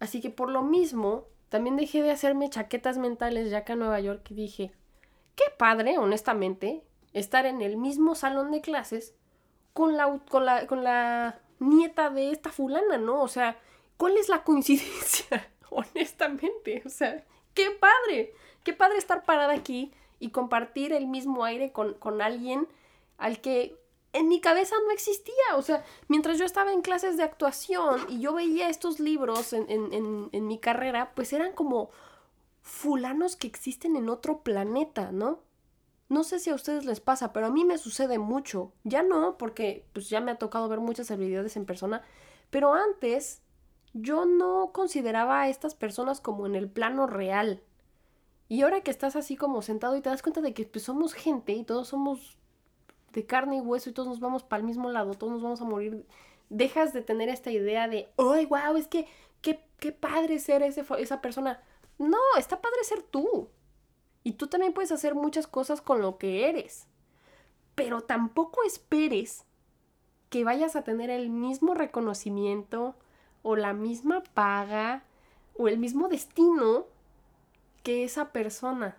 Así que por lo mismo, también dejé de hacerme chaquetas mentales ya acá en Nueva York dije, qué padre, honestamente, estar en el mismo salón de clases con la, con la, con la nieta de esta fulana, ¿no? O sea, ¿cuál es la coincidencia? honestamente, o sea, qué padre, qué padre estar parada aquí y compartir el mismo aire con, con alguien al que en mi cabeza no existía. O sea, mientras yo estaba en clases de actuación y yo veía estos libros en, en, en, mi carrera, pues eran como fulanos que existen en otro planeta, ¿no? No sé si a ustedes les pasa, pero a mí me sucede mucho. Ya no, porque pues ya me ha tocado ver muchas habilidades en persona, pero antes yo no consideraba a estas personas como en el plano real. Y ahora que estás así como sentado y te das cuenta de que pues, somos gente y todos somos de carne y hueso y todos nos vamos para el mismo lado, todos nos vamos a morir, dejas de tener esta idea de, ¡ay, wow! Es que, qué, qué padre ser esa persona. No, está padre ser tú. Y tú también puedes hacer muchas cosas con lo que eres. Pero tampoco esperes que vayas a tener el mismo reconocimiento o la misma paga o el mismo destino que esa persona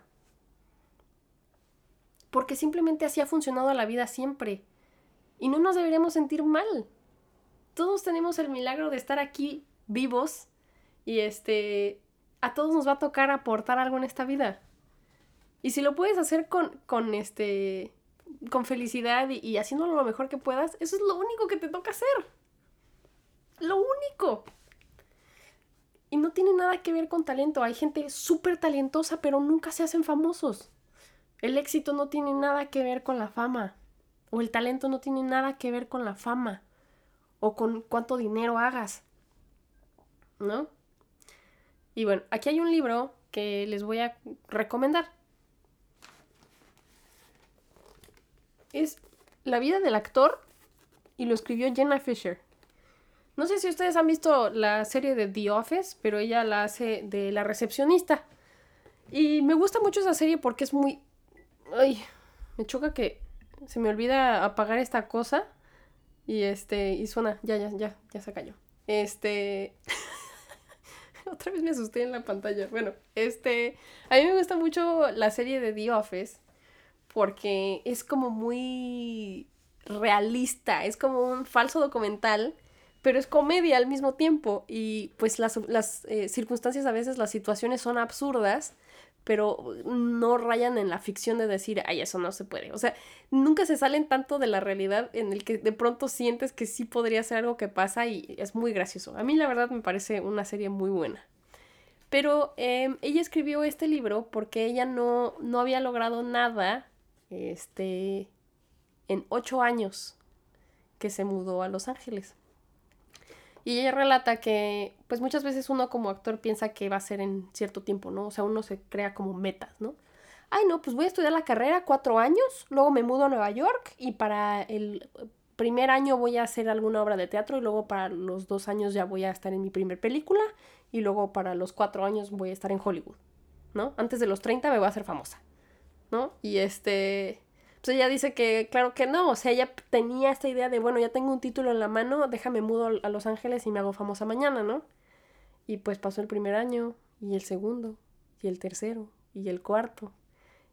porque simplemente así ha funcionado la vida siempre. Y no nos deberíamos sentir mal. Todos tenemos el milagro de estar aquí vivos y este a todos nos va a tocar aportar algo en esta vida. Y si lo puedes hacer con, con este con felicidad y, y haciéndolo lo mejor que puedas, eso es lo único que te toca hacer. Lo único. Y no tiene nada que ver con talento. Hay gente súper talentosa, pero nunca se hacen famosos. El éxito no tiene nada que ver con la fama. O el talento no tiene nada que ver con la fama. O con cuánto dinero hagas. ¿No? Y bueno, aquí hay un libro que les voy a recomendar. Es La vida del actor y lo escribió Jenna Fisher. No sé si ustedes han visto la serie de The Office, pero ella la hace de la recepcionista. Y me gusta mucho esa serie porque es muy Ay, me choca que se me olvida apagar esta cosa. Y este, y suena, ya, ya, ya, ya se cayó. Este. Otra vez me asusté en la pantalla. Bueno, este. A mí me gusta mucho la serie de The Office. Porque es como muy realista. Es como un falso documental. Pero es comedia al mismo tiempo. Y pues las, las eh, circunstancias a veces, las situaciones son absurdas pero no rayan en la ficción de decir, ay, eso no se puede. O sea, nunca se salen tanto de la realidad en el que de pronto sientes que sí podría ser algo que pasa y es muy gracioso. A mí la verdad me parece una serie muy buena. Pero em, ella escribió este libro porque ella no, no había logrado nada este, en ocho años que se mudó a Los Ángeles. Y ella relata que, pues muchas veces uno como actor piensa que va a ser en cierto tiempo, ¿no? O sea, uno se crea como metas, ¿no? Ay, no, pues voy a estudiar la carrera cuatro años, luego me mudo a Nueva York y para el primer año voy a hacer alguna obra de teatro y luego para los dos años ya voy a estar en mi primer película y luego para los cuatro años voy a estar en Hollywood, ¿no? Antes de los 30 me voy a hacer famosa, ¿no? Y este, pues ella dice que, claro que no, o sea, ella tenía esta idea de, bueno, ya tengo un título en la mano, déjame mudo a Los Ángeles y me hago famosa mañana, ¿no? Y pues pasó el primer año, y el segundo, y el tercero, y el cuarto.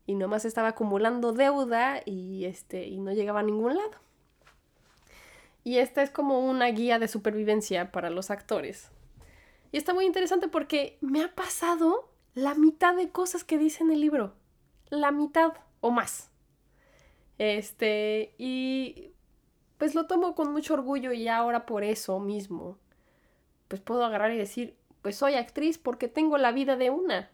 Y nomás estaba acumulando deuda y, este, y no llegaba a ningún lado. Y esta es como una guía de supervivencia para los actores. Y está muy interesante porque me ha pasado la mitad de cosas que dice en el libro. La mitad o más. Este, y pues lo tomo con mucho orgullo y ahora por eso mismo, pues puedo agarrar y decir, pues soy actriz porque tengo la vida de una.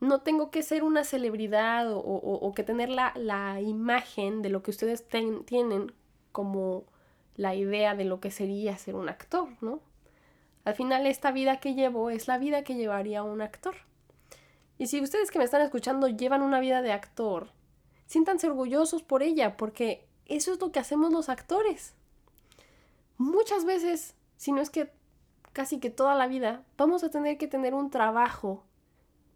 No tengo que ser una celebridad o, o, que tener la, la, imagen de lo que ustedes tienen como la idea de lo que sería ser un actor, ¿no? Al final esta vida que llevo es la vida que llevaría un actor. Y si ustedes que me están escuchando llevan una vida de actor, siéntanse orgullosos por ella, porque eso es lo que hacemos los actores. Muchas veces, si no es que casi que toda la vida, vamos a tener que tener un trabajo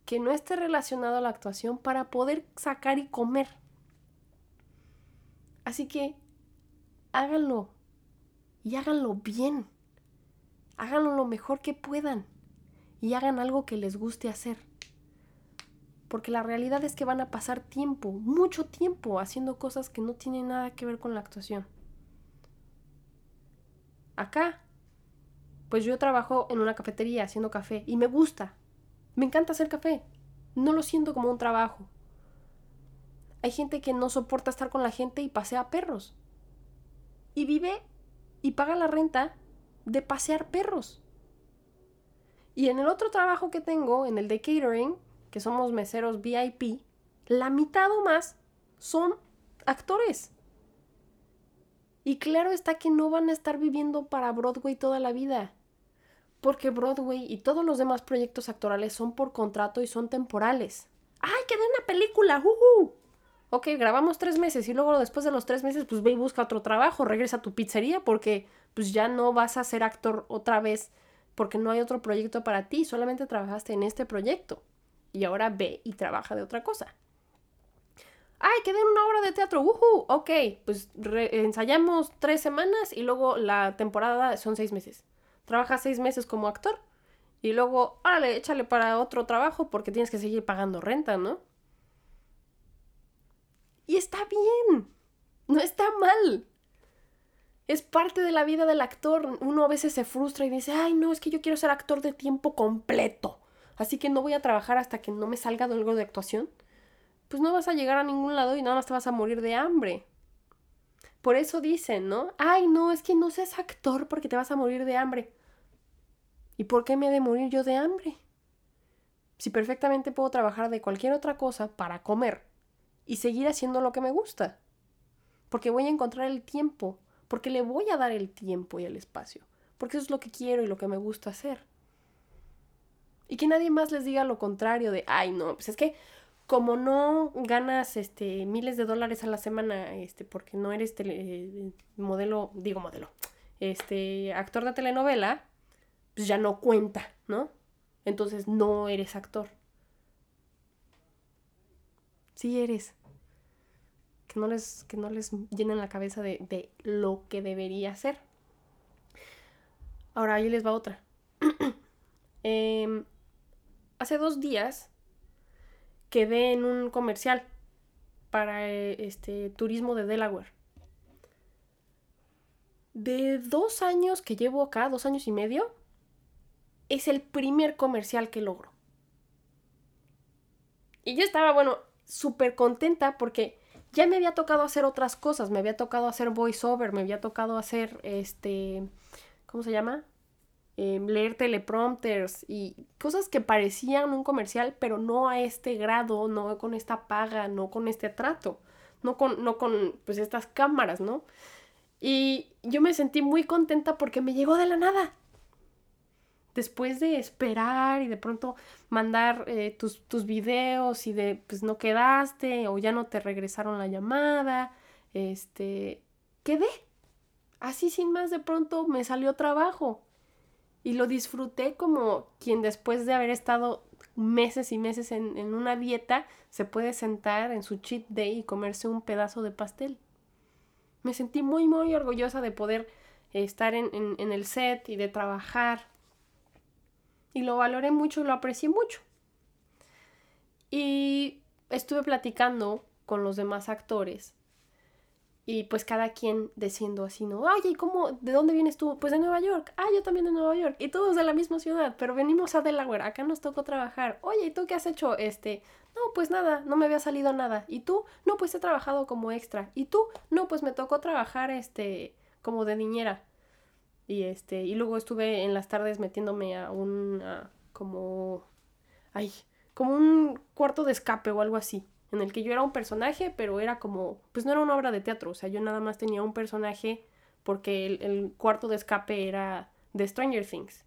que no esté relacionado a la actuación para poder sacar y comer. Así que háganlo y háganlo bien. Háganlo lo mejor que puedan. y hagan algo que les guste hacer. Porque la realidad es que van a pasar tiempo, mucho tiempo, haciendo cosas que no tienen nada que ver con la actuación. Acá, pues yo trabajo en una cafetería haciendo café y me gusta. Me encanta hacer café. No lo siento como un trabajo. Hay gente que no soporta estar con la gente y pasea perros. Y vive y paga la renta de pasear perros. Y en el otro trabajo que tengo, en el de catering, que somos meseros VIP, la mitad o más son actores. Y claro está que no van a estar viviendo para Broadway toda la vida. Porque Broadway y todos los demás proyectos actorales son por contrato y son temporales. ¡Ay, quedé una película! ¡Uh! Ok, grabamos tres meses y luego después de los tres meses, pues ve y busca otro trabajo, regresa a tu pizzería porque pues ya no vas a ser actor otra vez porque no hay otro proyecto para ti, solamente trabajaste en este proyecto y ahora ve y trabaja de otra cosa. ¡Ay, quedé en una obra de teatro! ¡Woohoo! Ok, pues ensayamos tres semanas y luego la temporada son seis meses. Trabajas seis meses como actor y luego, órale, échale para otro trabajo porque tienes que seguir pagando renta, ¿no? Y está bien, no está mal. Es parte de la vida del actor. Uno a veces se frustra y dice, ay, no, es que yo quiero ser actor de tiempo completo. Así que no voy a trabajar hasta que no me salga algo de actuación pues no vas a llegar a ningún lado y nada más te vas a morir de hambre. Por eso dicen, ¿no? Ay, no, es que no seas actor porque te vas a morir de hambre. ¿Y por qué me he de morir yo de hambre? Si perfectamente puedo trabajar de cualquier otra cosa para comer y seguir haciendo lo que me gusta. Porque voy a encontrar el tiempo, porque le voy a dar el tiempo y el espacio, porque eso es lo que quiero y lo que me gusta hacer. Y que nadie más les diga lo contrario de, ay, no, pues es que como no ganas este miles de dólares a la semana, este, porque no eres tele, modelo, digo modelo, este, actor de telenovela, pues ya no cuenta, ¿no? Entonces no eres actor. Sí eres. Que no les, que no les llenen la cabeza de, de lo que debería ser. Ahora ahí les va otra. eh, hace dos días quedé en un comercial para este turismo de Delaware. De dos años que llevo acá, dos años y medio, es el primer comercial que logro. Y yo estaba, bueno, súper contenta porque ya me había tocado hacer otras cosas, me había tocado hacer voiceover, me había tocado hacer este, ¿cómo se llama? Em, leer teleprompters y cosas que parecían un comercial, pero no a este grado, no con esta paga, no con este trato, no con, no con pues estas cámaras, ¿no? Y yo me sentí muy contenta porque me llegó de la nada. Después de esperar y de pronto mandar eh, tus, tus videos y de pues no quedaste o ya no te regresaron la llamada, este, quedé. Así sin más de pronto me salió trabajo y lo disfruté como quien después de haber estado meses y meses en, una dieta se puede sentar en su cheat day y comerse un pedazo de pastel. Me sentí muy, muy orgullosa de poder estar en, en el set y de trabajar. Y lo valoré mucho lo aprecié mucho. Y estuve platicando con los demás actores y pues cada quien diciendo así, ¿no? Oye, ¿y cómo? ¿De dónde vienes tú? Pues de Nueva York. Ah, yo también de Nueva York. Y todos de la misma ciudad, pero venimos a Delaware. Acá nos tocó trabajar. Oye, ¿y tú qué has hecho? Este, no, pues nada, no me había salido nada. ¿Y tú? No, pues he trabajado como extra. ¿Y tú? No, pues me tocó trabajar, este, como de niñera. Y este, y luego estuve en las tardes metiéndome a un, como, ay, como un cuarto de escape o algo así en el que yo era un personaje, pero era como, pues no era una obra de teatro, o sea, yo nada más tenía un personaje porque el, cuarto de escape era de Stranger Things.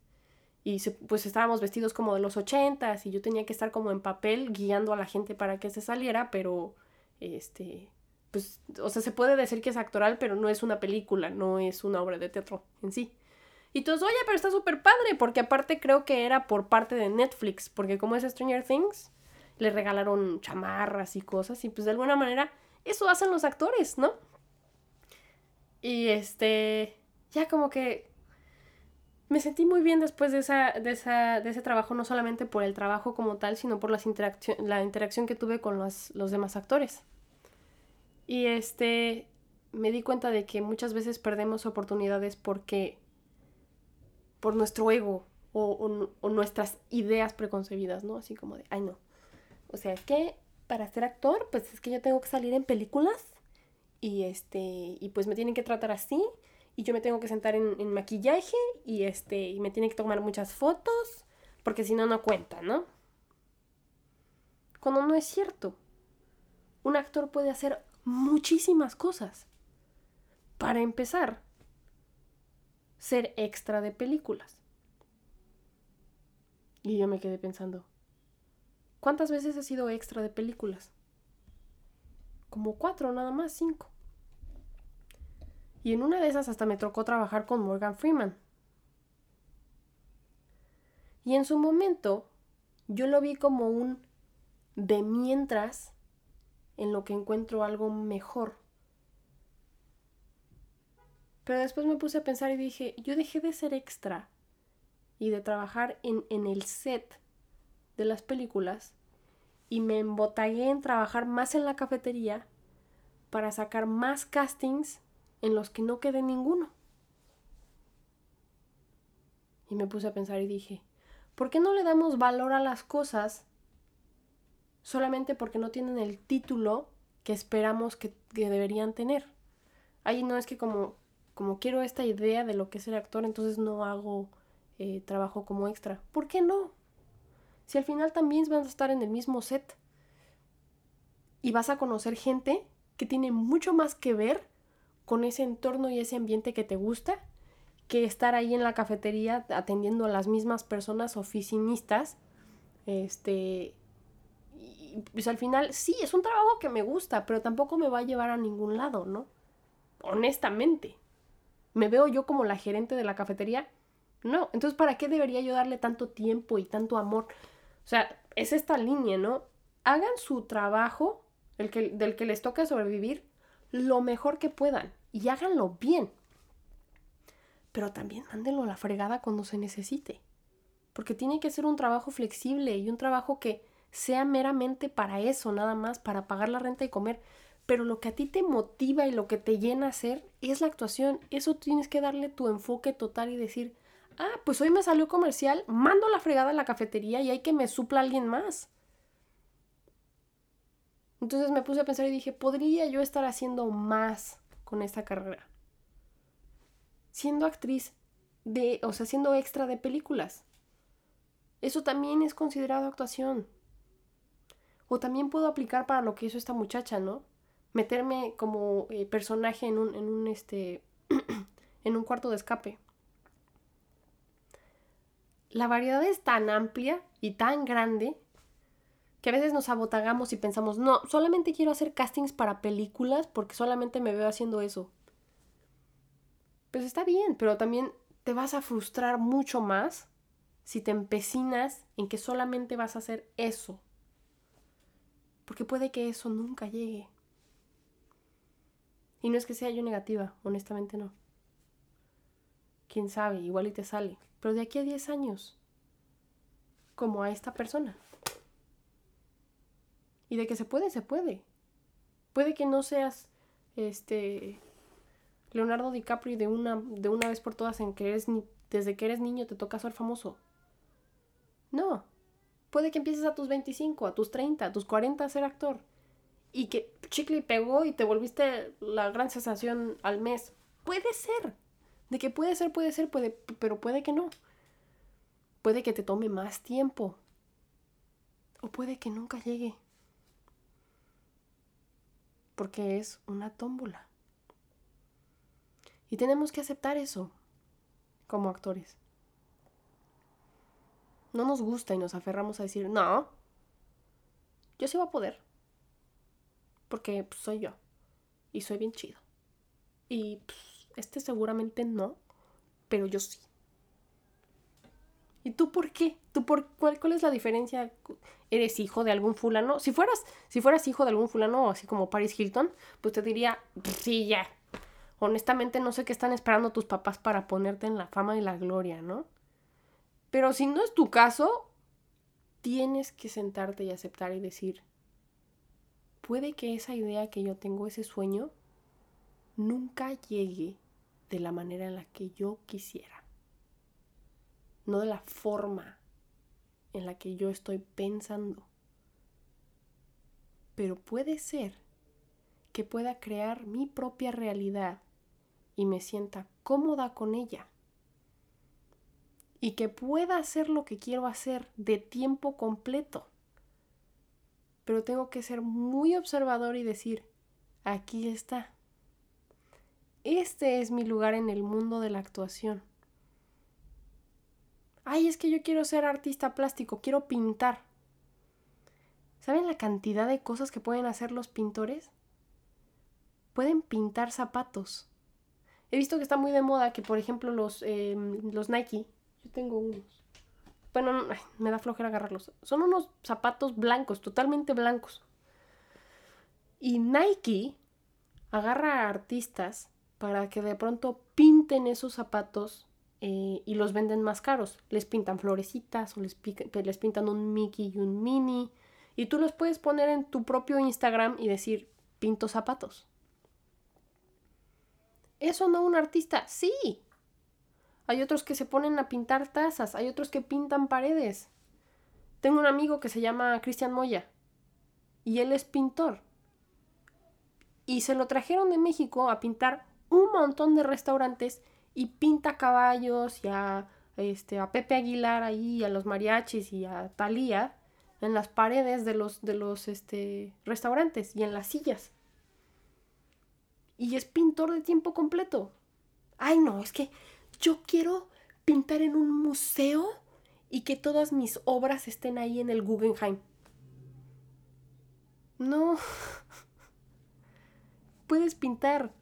Y pues estábamos vestidos como de los ochentas y yo tenía que estar como en papel guiando a la gente para que se saliera, pero este, pues, o sea, se puede decir que es actoral, pero no es una película, no es una obra de teatro en sí. Y todos, oye, pero está súper padre, porque aparte creo que era por parte de Netflix, porque como es Stranger Things, le regalaron chamarras y cosas y pues de alguna manera eso hacen los actores, ¿no? Y este, ya como que me sentí muy bien después de, esa, de, esa, de ese trabajo, no solamente por el trabajo como tal, sino por las interacción, la interacción que tuve con los, los demás actores. Y este, me di cuenta de que muchas veces perdemos oportunidades porque, por nuestro ego o, o, nuestras ideas preconcebidas, ¿no? Así como de, ay no. O sea, que para ser actor, pues es que yo tengo que salir en películas y este, y pues me tienen que tratar así y yo me tengo que sentar en, maquillaje y este y me tienen que tomar muchas fotos porque si no no cuenta, ¿no? Cuando no es cierto. Un actor puede hacer muchísimas cosas. Para empezar, ser extra de películas. Y yo me quedé pensando, ¿cuántas veces he sido extra de películas? Como cuatro, nada más, cinco. Y en una de esas hasta me tocó trabajar con Morgan Freeman. Y en su momento yo lo vi como un de mientras en lo que encuentro algo mejor. Pero después me puse a pensar y dije, yo dejé de ser extra y de trabajar en, en el set de las películas y me embotagué en trabajar más en la cafetería para sacar más castings en los que no quede ninguno. Y me puse a pensar y dije, ¿por qué no le damos valor a las cosas solamente porque no tienen el título que esperamos que, deberían tener? Ahí no es que como, como quiero esta idea de lo que es ser actor, entonces no hago eh, trabajo como extra. ¿Por qué no? Si al final también vas a estar en el mismo set y vas a conocer gente que tiene mucho más que ver con ese entorno y ese ambiente que te gusta que estar ahí en la cafetería atendiendo a las mismas personas oficinistas. Este. Pues al final, sí, es un trabajo que me gusta, pero tampoco me va a llevar a ningún lado, ¿no? Honestamente. ¿Me veo yo como la gerente de la cafetería? No. Entonces, ¿para qué debería yo darle tanto tiempo y tanto amor? O sea, es esta línea, ¿no? Hagan su trabajo, el que, del que les toca sobrevivir, lo mejor que puedan y háganlo bien. Pero también mándenlo a la fregada cuando se necesite. Porque tiene que ser un trabajo flexible y un trabajo que sea meramente para eso, nada más, para pagar la renta y comer. Pero lo que a ti te motiva y lo que te llena a hacer es la actuación. Eso tienes que darle tu enfoque total y decir, ah, pues hoy me salió comercial, mando la fregada a la cafetería y hay que me supla alguien más. Entonces me puse a pensar y dije, ¿podría yo estar haciendo más con esta carrera? Siendo actriz de, o sea, siendo extra de películas. Eso también es considerado actuación. O también puedo aplicar para lo que hizo esta muchacha, ¿no? Meterme como eh, personaje en un, en un, este, en un cuarto de escape. La variedad es tan amplia y tan grande que a veces nos abotagamos y pensamos, no, solamente quiero hacer castings para películas porque solamente me veo haciendo eso. Pues está bien, pero también te vas a frustrar mucho más si te empecinas en que solamente vas a hacer eso. Porque puede que eso nunca llegue. Y no es que sea yo negativa, honestamente no. Quién sabe, igual y te sale. Pero de aquí a 10 años, como a esta persona. Y de que se puede, se puede. Puede que no seas este Leonardo DiCaprio de una, de una vez por todas en que eres ni, desde que eres niño te toca ser famoso. No. Puede que empieces a tus 25, a tus 30, a tus 40 a ser actor. Y que chicle pegó y te volviste la gran sensación al mes. Puede ser. De que puede ser, puede ser, puede, pero puede que no. Puede que te tome más tiempo. O puede que nunca llegue porque es una tómbola. Y tenemos que aceptar eso como actores. No nos gusta y nos aferramos a decir, no, yo sí voy a poder. Porque pues, soy yo. Y soy bien chido. Y pues, este seguramente no, pero yo sí. ¿Y tú por qué? ¿Tú por cuál, cuál es la diferencia? ¿Eres hijo de algún fulano? Si fueras, si fueras hijo de algún fulano, así como Paris Hilton, pues te diría, sí, ya. honestamente no sé qué están esperando tus papás para ponerte en la fama y la gloria, ¿no? Pero si no es tu caso, tienes que sentarte y aceptar y decir, puede que esa idea que yo tengo, ese sueño, nunca llegue de la manera en la que yo quisiera, no de la forma en la que yo estoy pensando. Pero puede ser que pueda crear mi propia realidad y me sienta cómoda con ella. Y que pueda hacer lo que quiero hacer de tiempo completo. Pero tengo que ser muy observador y decir, aquí está. Este es mi lugar en el mundo de la actuación. Ay, es que yo quiero ser artista plástico, quiero pintar. ¿Saben la cantidad de cosas que pueden hacer los pintores? Pueden pintar zapatos. He visto que está muy de moda que, por ejemplo, los, em, los Nike, yo tengo unos. Bueno, me da flojera agarrarlos. Son unos zapatos blancos, totalmente blancos. Y Nike agarra a artistas para que de pronto pinten esos zapatos eh, y los venden más caros. Les pintan florecitas o les, les pintan un Mickey y un Mini. Y tú los puedes poner en tu propio Instagram y decir, pinto zapatos. ¿Eso no un artista? Sí. Hay otros que se ponen a pintar tazas, hay otros que pintan paredes. Tengo un amigo que se llama Cristian Moya y él es pintor. Y se lo trajeron de México a pintar un montón de restaurantes y pinta caballos y a, este, a Pepe Aguilar ahí, a los mariachis y a Talía en las paredes de los, de los este, restaurantes y en las sillas y es pintor de tiempo completo. Ay, no, es que yo quiero pintar en un museo y que todas mis obras estén ahí en el Guggenheim. No. Puedes pintar.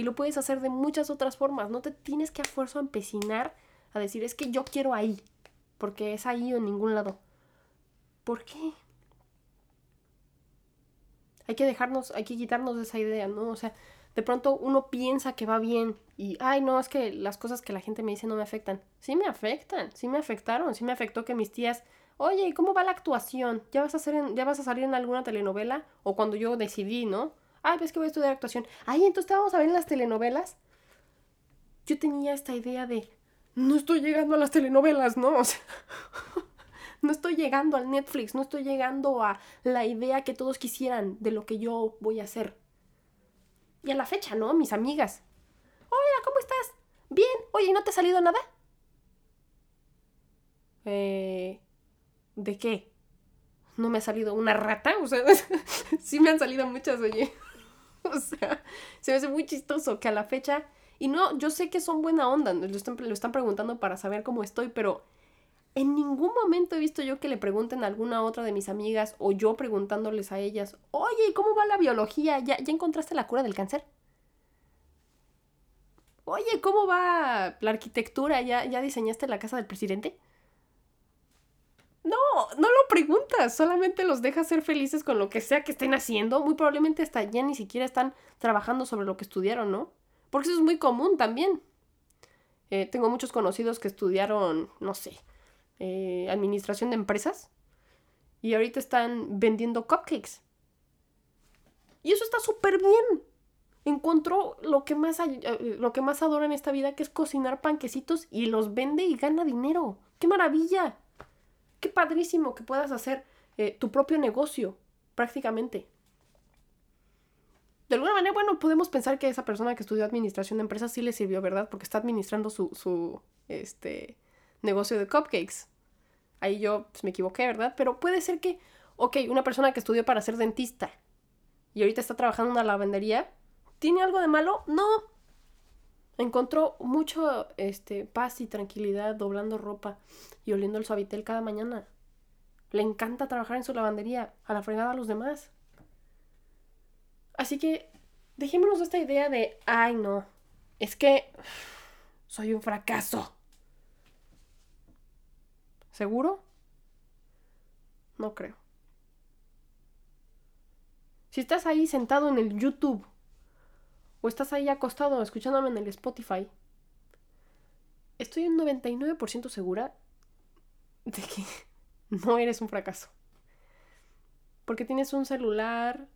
Y lo puedes hacer de muchas otras formas. No te tienes que a fuerza empecinar a decir es que yo quiero ahí. Porque es ahí o en ningún lado. ¿Por qué? hay que dejarnos, hay que quitarnos de esa idea, ¿no? O sea, de pronto uno piensa que va bien y, ay, no, es que las cosas que la gente me dice no me afectan. Sí me afectan, sí me afectaron, sí me afectó que mis tías, oye, ¿y cómo va la actuación? ¿Ya vas a, hacer ¿Ya vas a salir en alguna telenovela? O cuando yo decidí, ¿no? Ay, ves que voy a estudiar actuación. Ay, entonces te vamos a ver en las telenovelas. Yo tenía esta idea de, no estoy llegando a las telenovelas, ¿no? O sea, no estoy llegando al Netflix, no estoy llegando a la idea que todos quisieran de lo que yo voy a hacer. Y a la fecha, ¿no? Mis amigas. Hola, ¿cómo estás? Bien. Oye, ¿no te ha salido nada? Eh, ¿De qué? ¿No me ha salido una rata? O sea, sí me han salido muchas, oye. o sea, se me hace muy chistoso que a la fecha... Y no, yo sé que son buena onda, lo están, lo están preguntando para saber cómo estoy, pero en ningún momento he visto yo que le pregunten a alguna otra de mis amigas o yo preguntándoles a ellas, oye, ¿cómo va la biología? ¿Ya, ¿Ya encontraste la cura del cáncer? Oye, ¿cómo va la arquitectura? ¿Ya, ¿Ya diseñaste la casa del presidente? No, lo preguntas, solamente los dejas ser felices con lo que sea que estén haciendo. Muy probablemente hasta ya ni siquiera están trabajando sobre lo que estudiaron, ¿no? Porque eso es muy común también. Eh, tengo muchos conocidos que estudiaron, no sé, eh, administración de empresas y ahorita están vendiendo cupcakes. Y eso está súper bien. Encontró lo que, más, eh, lo que más adora en esta vida, que es cocinar panquecitos y los vende y gana dinero. ¡Qué maravilla! ¡Qué padrísimo que puedas hacer eh, tu propio negocio, prácticamente! De alguna manera, bueno, podemos pensar que esa persona que estudió administración de empresas sí le sirvió, ¿verdad? Porque está administrando su, su este, negocio de cupcakes. Ahí yo pues, me equivoqué, ¿verdad? Pero puede ser que, ok, una persona que estudió para ser dentista y ahorita está trabajando en una lavandería, ¿tiene algo de malo? No. Encontró mucho este, paz y tranquilidad doblando ropa y oliendo el suavitel cada mañana. Le encanta trabajar en su lavandería, a la fregada a los demás. Así que dejémonos de esta idea de, ay no, es que soy un fracaso. ¿Seguro? No creo. Si estás ahí sentado en el YouTube o estás ahí acostado escuchándome en el Spotify, estoy un 99% segura de que no eres un fracaso. Porque tienes un celular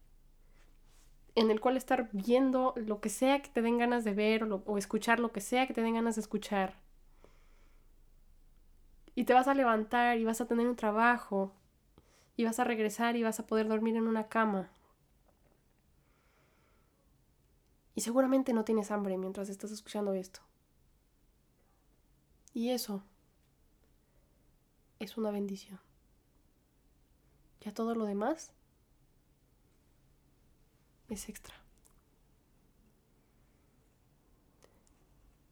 en el cual estar viendo lo que sea que te den ganas de ver o, escuchar lo que sea que te den ganas de escuchar. Y te vas a levantar y vas a tener un trabajo y vas a regresar y vas a poder dormir en una cama. Y seguramente no tienes hambre mientras estás escuchando esto. Y eso es una bendición. Ya todo lo demás es extra.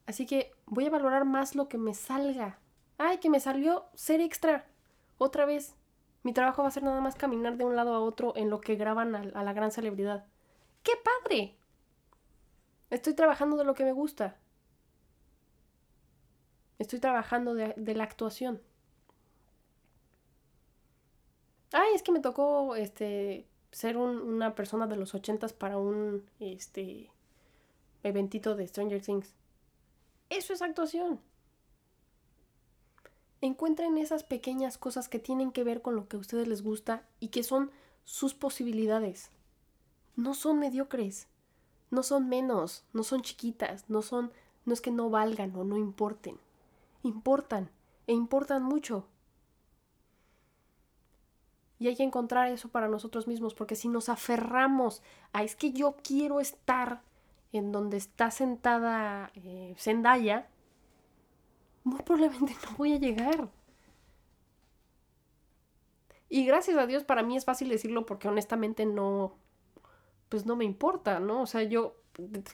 Así que voy a valorar más lo que me salga. Ay, que me salió ser extra. Otra vez. Mi trabajo va a ser nada más caminar de un lado a otro en lo que graban a, la gran celebridad. ¡Qué padre! Estoy trabajando de lo que me gusta. Estoy trabajando de, la actuación. Ay, es que me tocó este ser una persona de los ochentas para un este eventito de Stranger Things. Eso es actuación. Encuentren esas pequeñas cosas que tienen que ver con lo que a ustedes les gusta y que son sus posibilidades. No son mediocres, no son menos, no son chiquitas, no son no es que no valgan o no importen. Importan e importan mucho. Y hay que encontrar eso para nosotros mismos, porque si nos aferramos a es que yo quiero estar en donde está sentada eh, Zendaya, muy probablemente no voy a llegar. Y gracias a Dios para mí es fácil decirlo porque honestamente no, pues no me importa, ¿no? O sea, yo,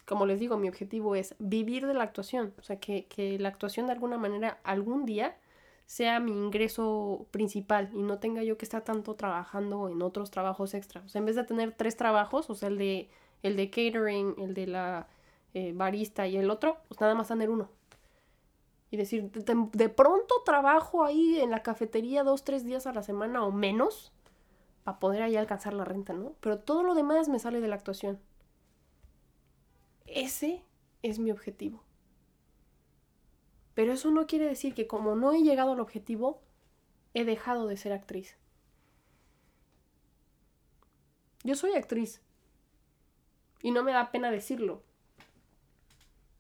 como les digo, mi objetivo es vivir de la actuación, o sea, que, que la actuación de alguna manera algún día sea mi ingreso principal y no tenga yo que estar tanto trabajando en otros trabajos extra. O sea, en vez de tener tres trabajos, o sea, el de, el de catering, el de la eh, barista y el otro, pues nada más tener uno. Y decir, de, pronto trabajo ahí en la cafetería dos, tres días a la semana o menos para poder ahí alcanzar la renta, ¿no? Pero todo lo demás me sale de la actuación. Ese es mi objetivo. Pero eso no quiere decir que como no he llegado al objetivo, he dejado de ser actriz. Yo soy actriz. Y no me da pena decirlo.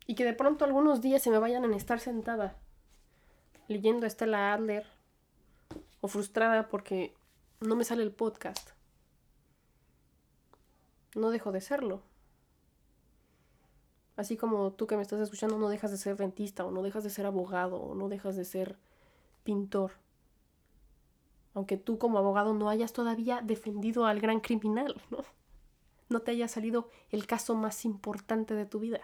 Y que de pronto algunos días se me vayan en estar sentada leyendo a Stella Adler o frustrada porque no me sale el podcast. No dejo de serlo. Así como tú que me estás escuchando no dejas de ser dentista o no dejas de ser abogado o no dejas de ser pintor. Aunque tú como abogado no hayas todavía defendido al gran criminal, ¿no? No te haya salido el caso más importante de tu vida.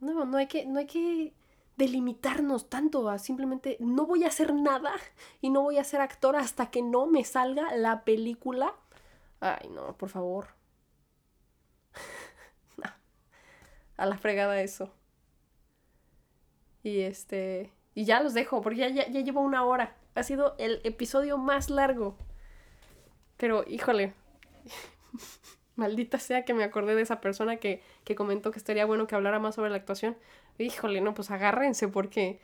No, no hay que, no hay que delimitarnos tanto a simplemente no voy a hacer nada y no voy a ser actor hasta que no me salga la película. Ay, no, por favor. a la fregada eso. Y este. Y ya los dejo, porque ya, ya, llevo una hora. Ha sido el episodio más largo. Pero, híjole. Maldita sea que me acordé de esa persona que, que comentó que estaría bueno que hablara más sobre la actuación. Híjole, no, pues agárrense porque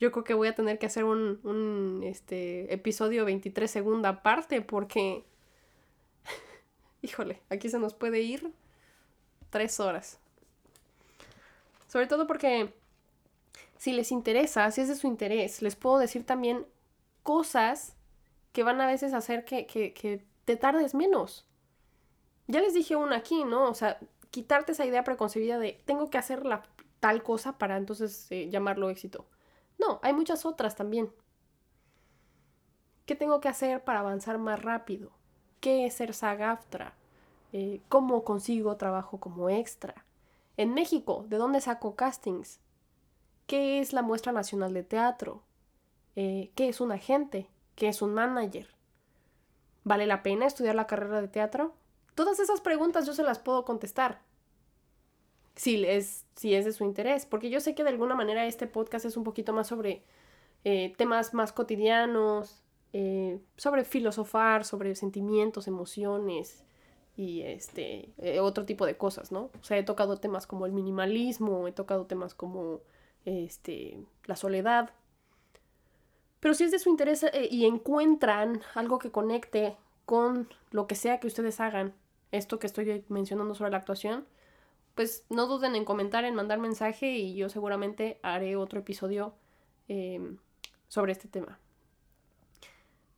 yo creo que voy a tener que hacer un, un este, episodio 23 segunda parte porque, híjole, aquí se nos puede ir tres horas. Sobre todo porque si les interesa, si es de su interés, les puedo decir también cosas que van a veces hacer que, que, te tardes menos. Ya les dije una aquí, ¿no? O sea, quitarte esa idea preconcebida de tengo que hacer la tal cosa para entonces eh, llamarlo éxito. No, hay muchas otras también. ¿Qué tengo que hacer para avanzar más rápido? ¿Qué es ser sagaftra? Eh, ¿Cómo consigo trabajo como extra? En México, ¿de dónde saco castings? ¿Qué es la muestra nacional de teatro? Eh, ¿Qué es un agente? ¿Qué es un manager? ¿Vale la pena estudiar la carrera de teatro? Todas esas preguntas yo se las puedo contestar. Si es, si es de su interés, porque yo sé que de alguna manera este podcast es un poquito más sobre eh, temas más cotidianos, eh, sobre filosofar, sobre sentimientos, emociones, y este eh, otro tipo de cosas, ¿no? O sea, he tocado temas como el minimalismo, he tocado temas como este la soledad. Pero si es de su interés y encuentran algo que conecte con lo que sea que ustedes hagan, esto que estoy mencionando sobre la actuación, pues no duden en comentar, en mandar mensaje y yo seguramente haré otro episodio em, sobre este tema.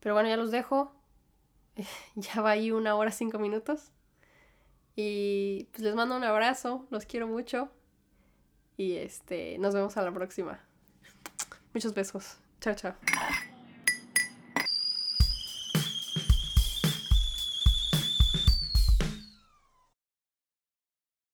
Pero bueno, ya los dejo. ya va ahí una hora, cinco minutos. Y pues les mando un abrazo, los quiero mucho. Y este, nos vemos a la próxima. Muchos besos. Chao, chao.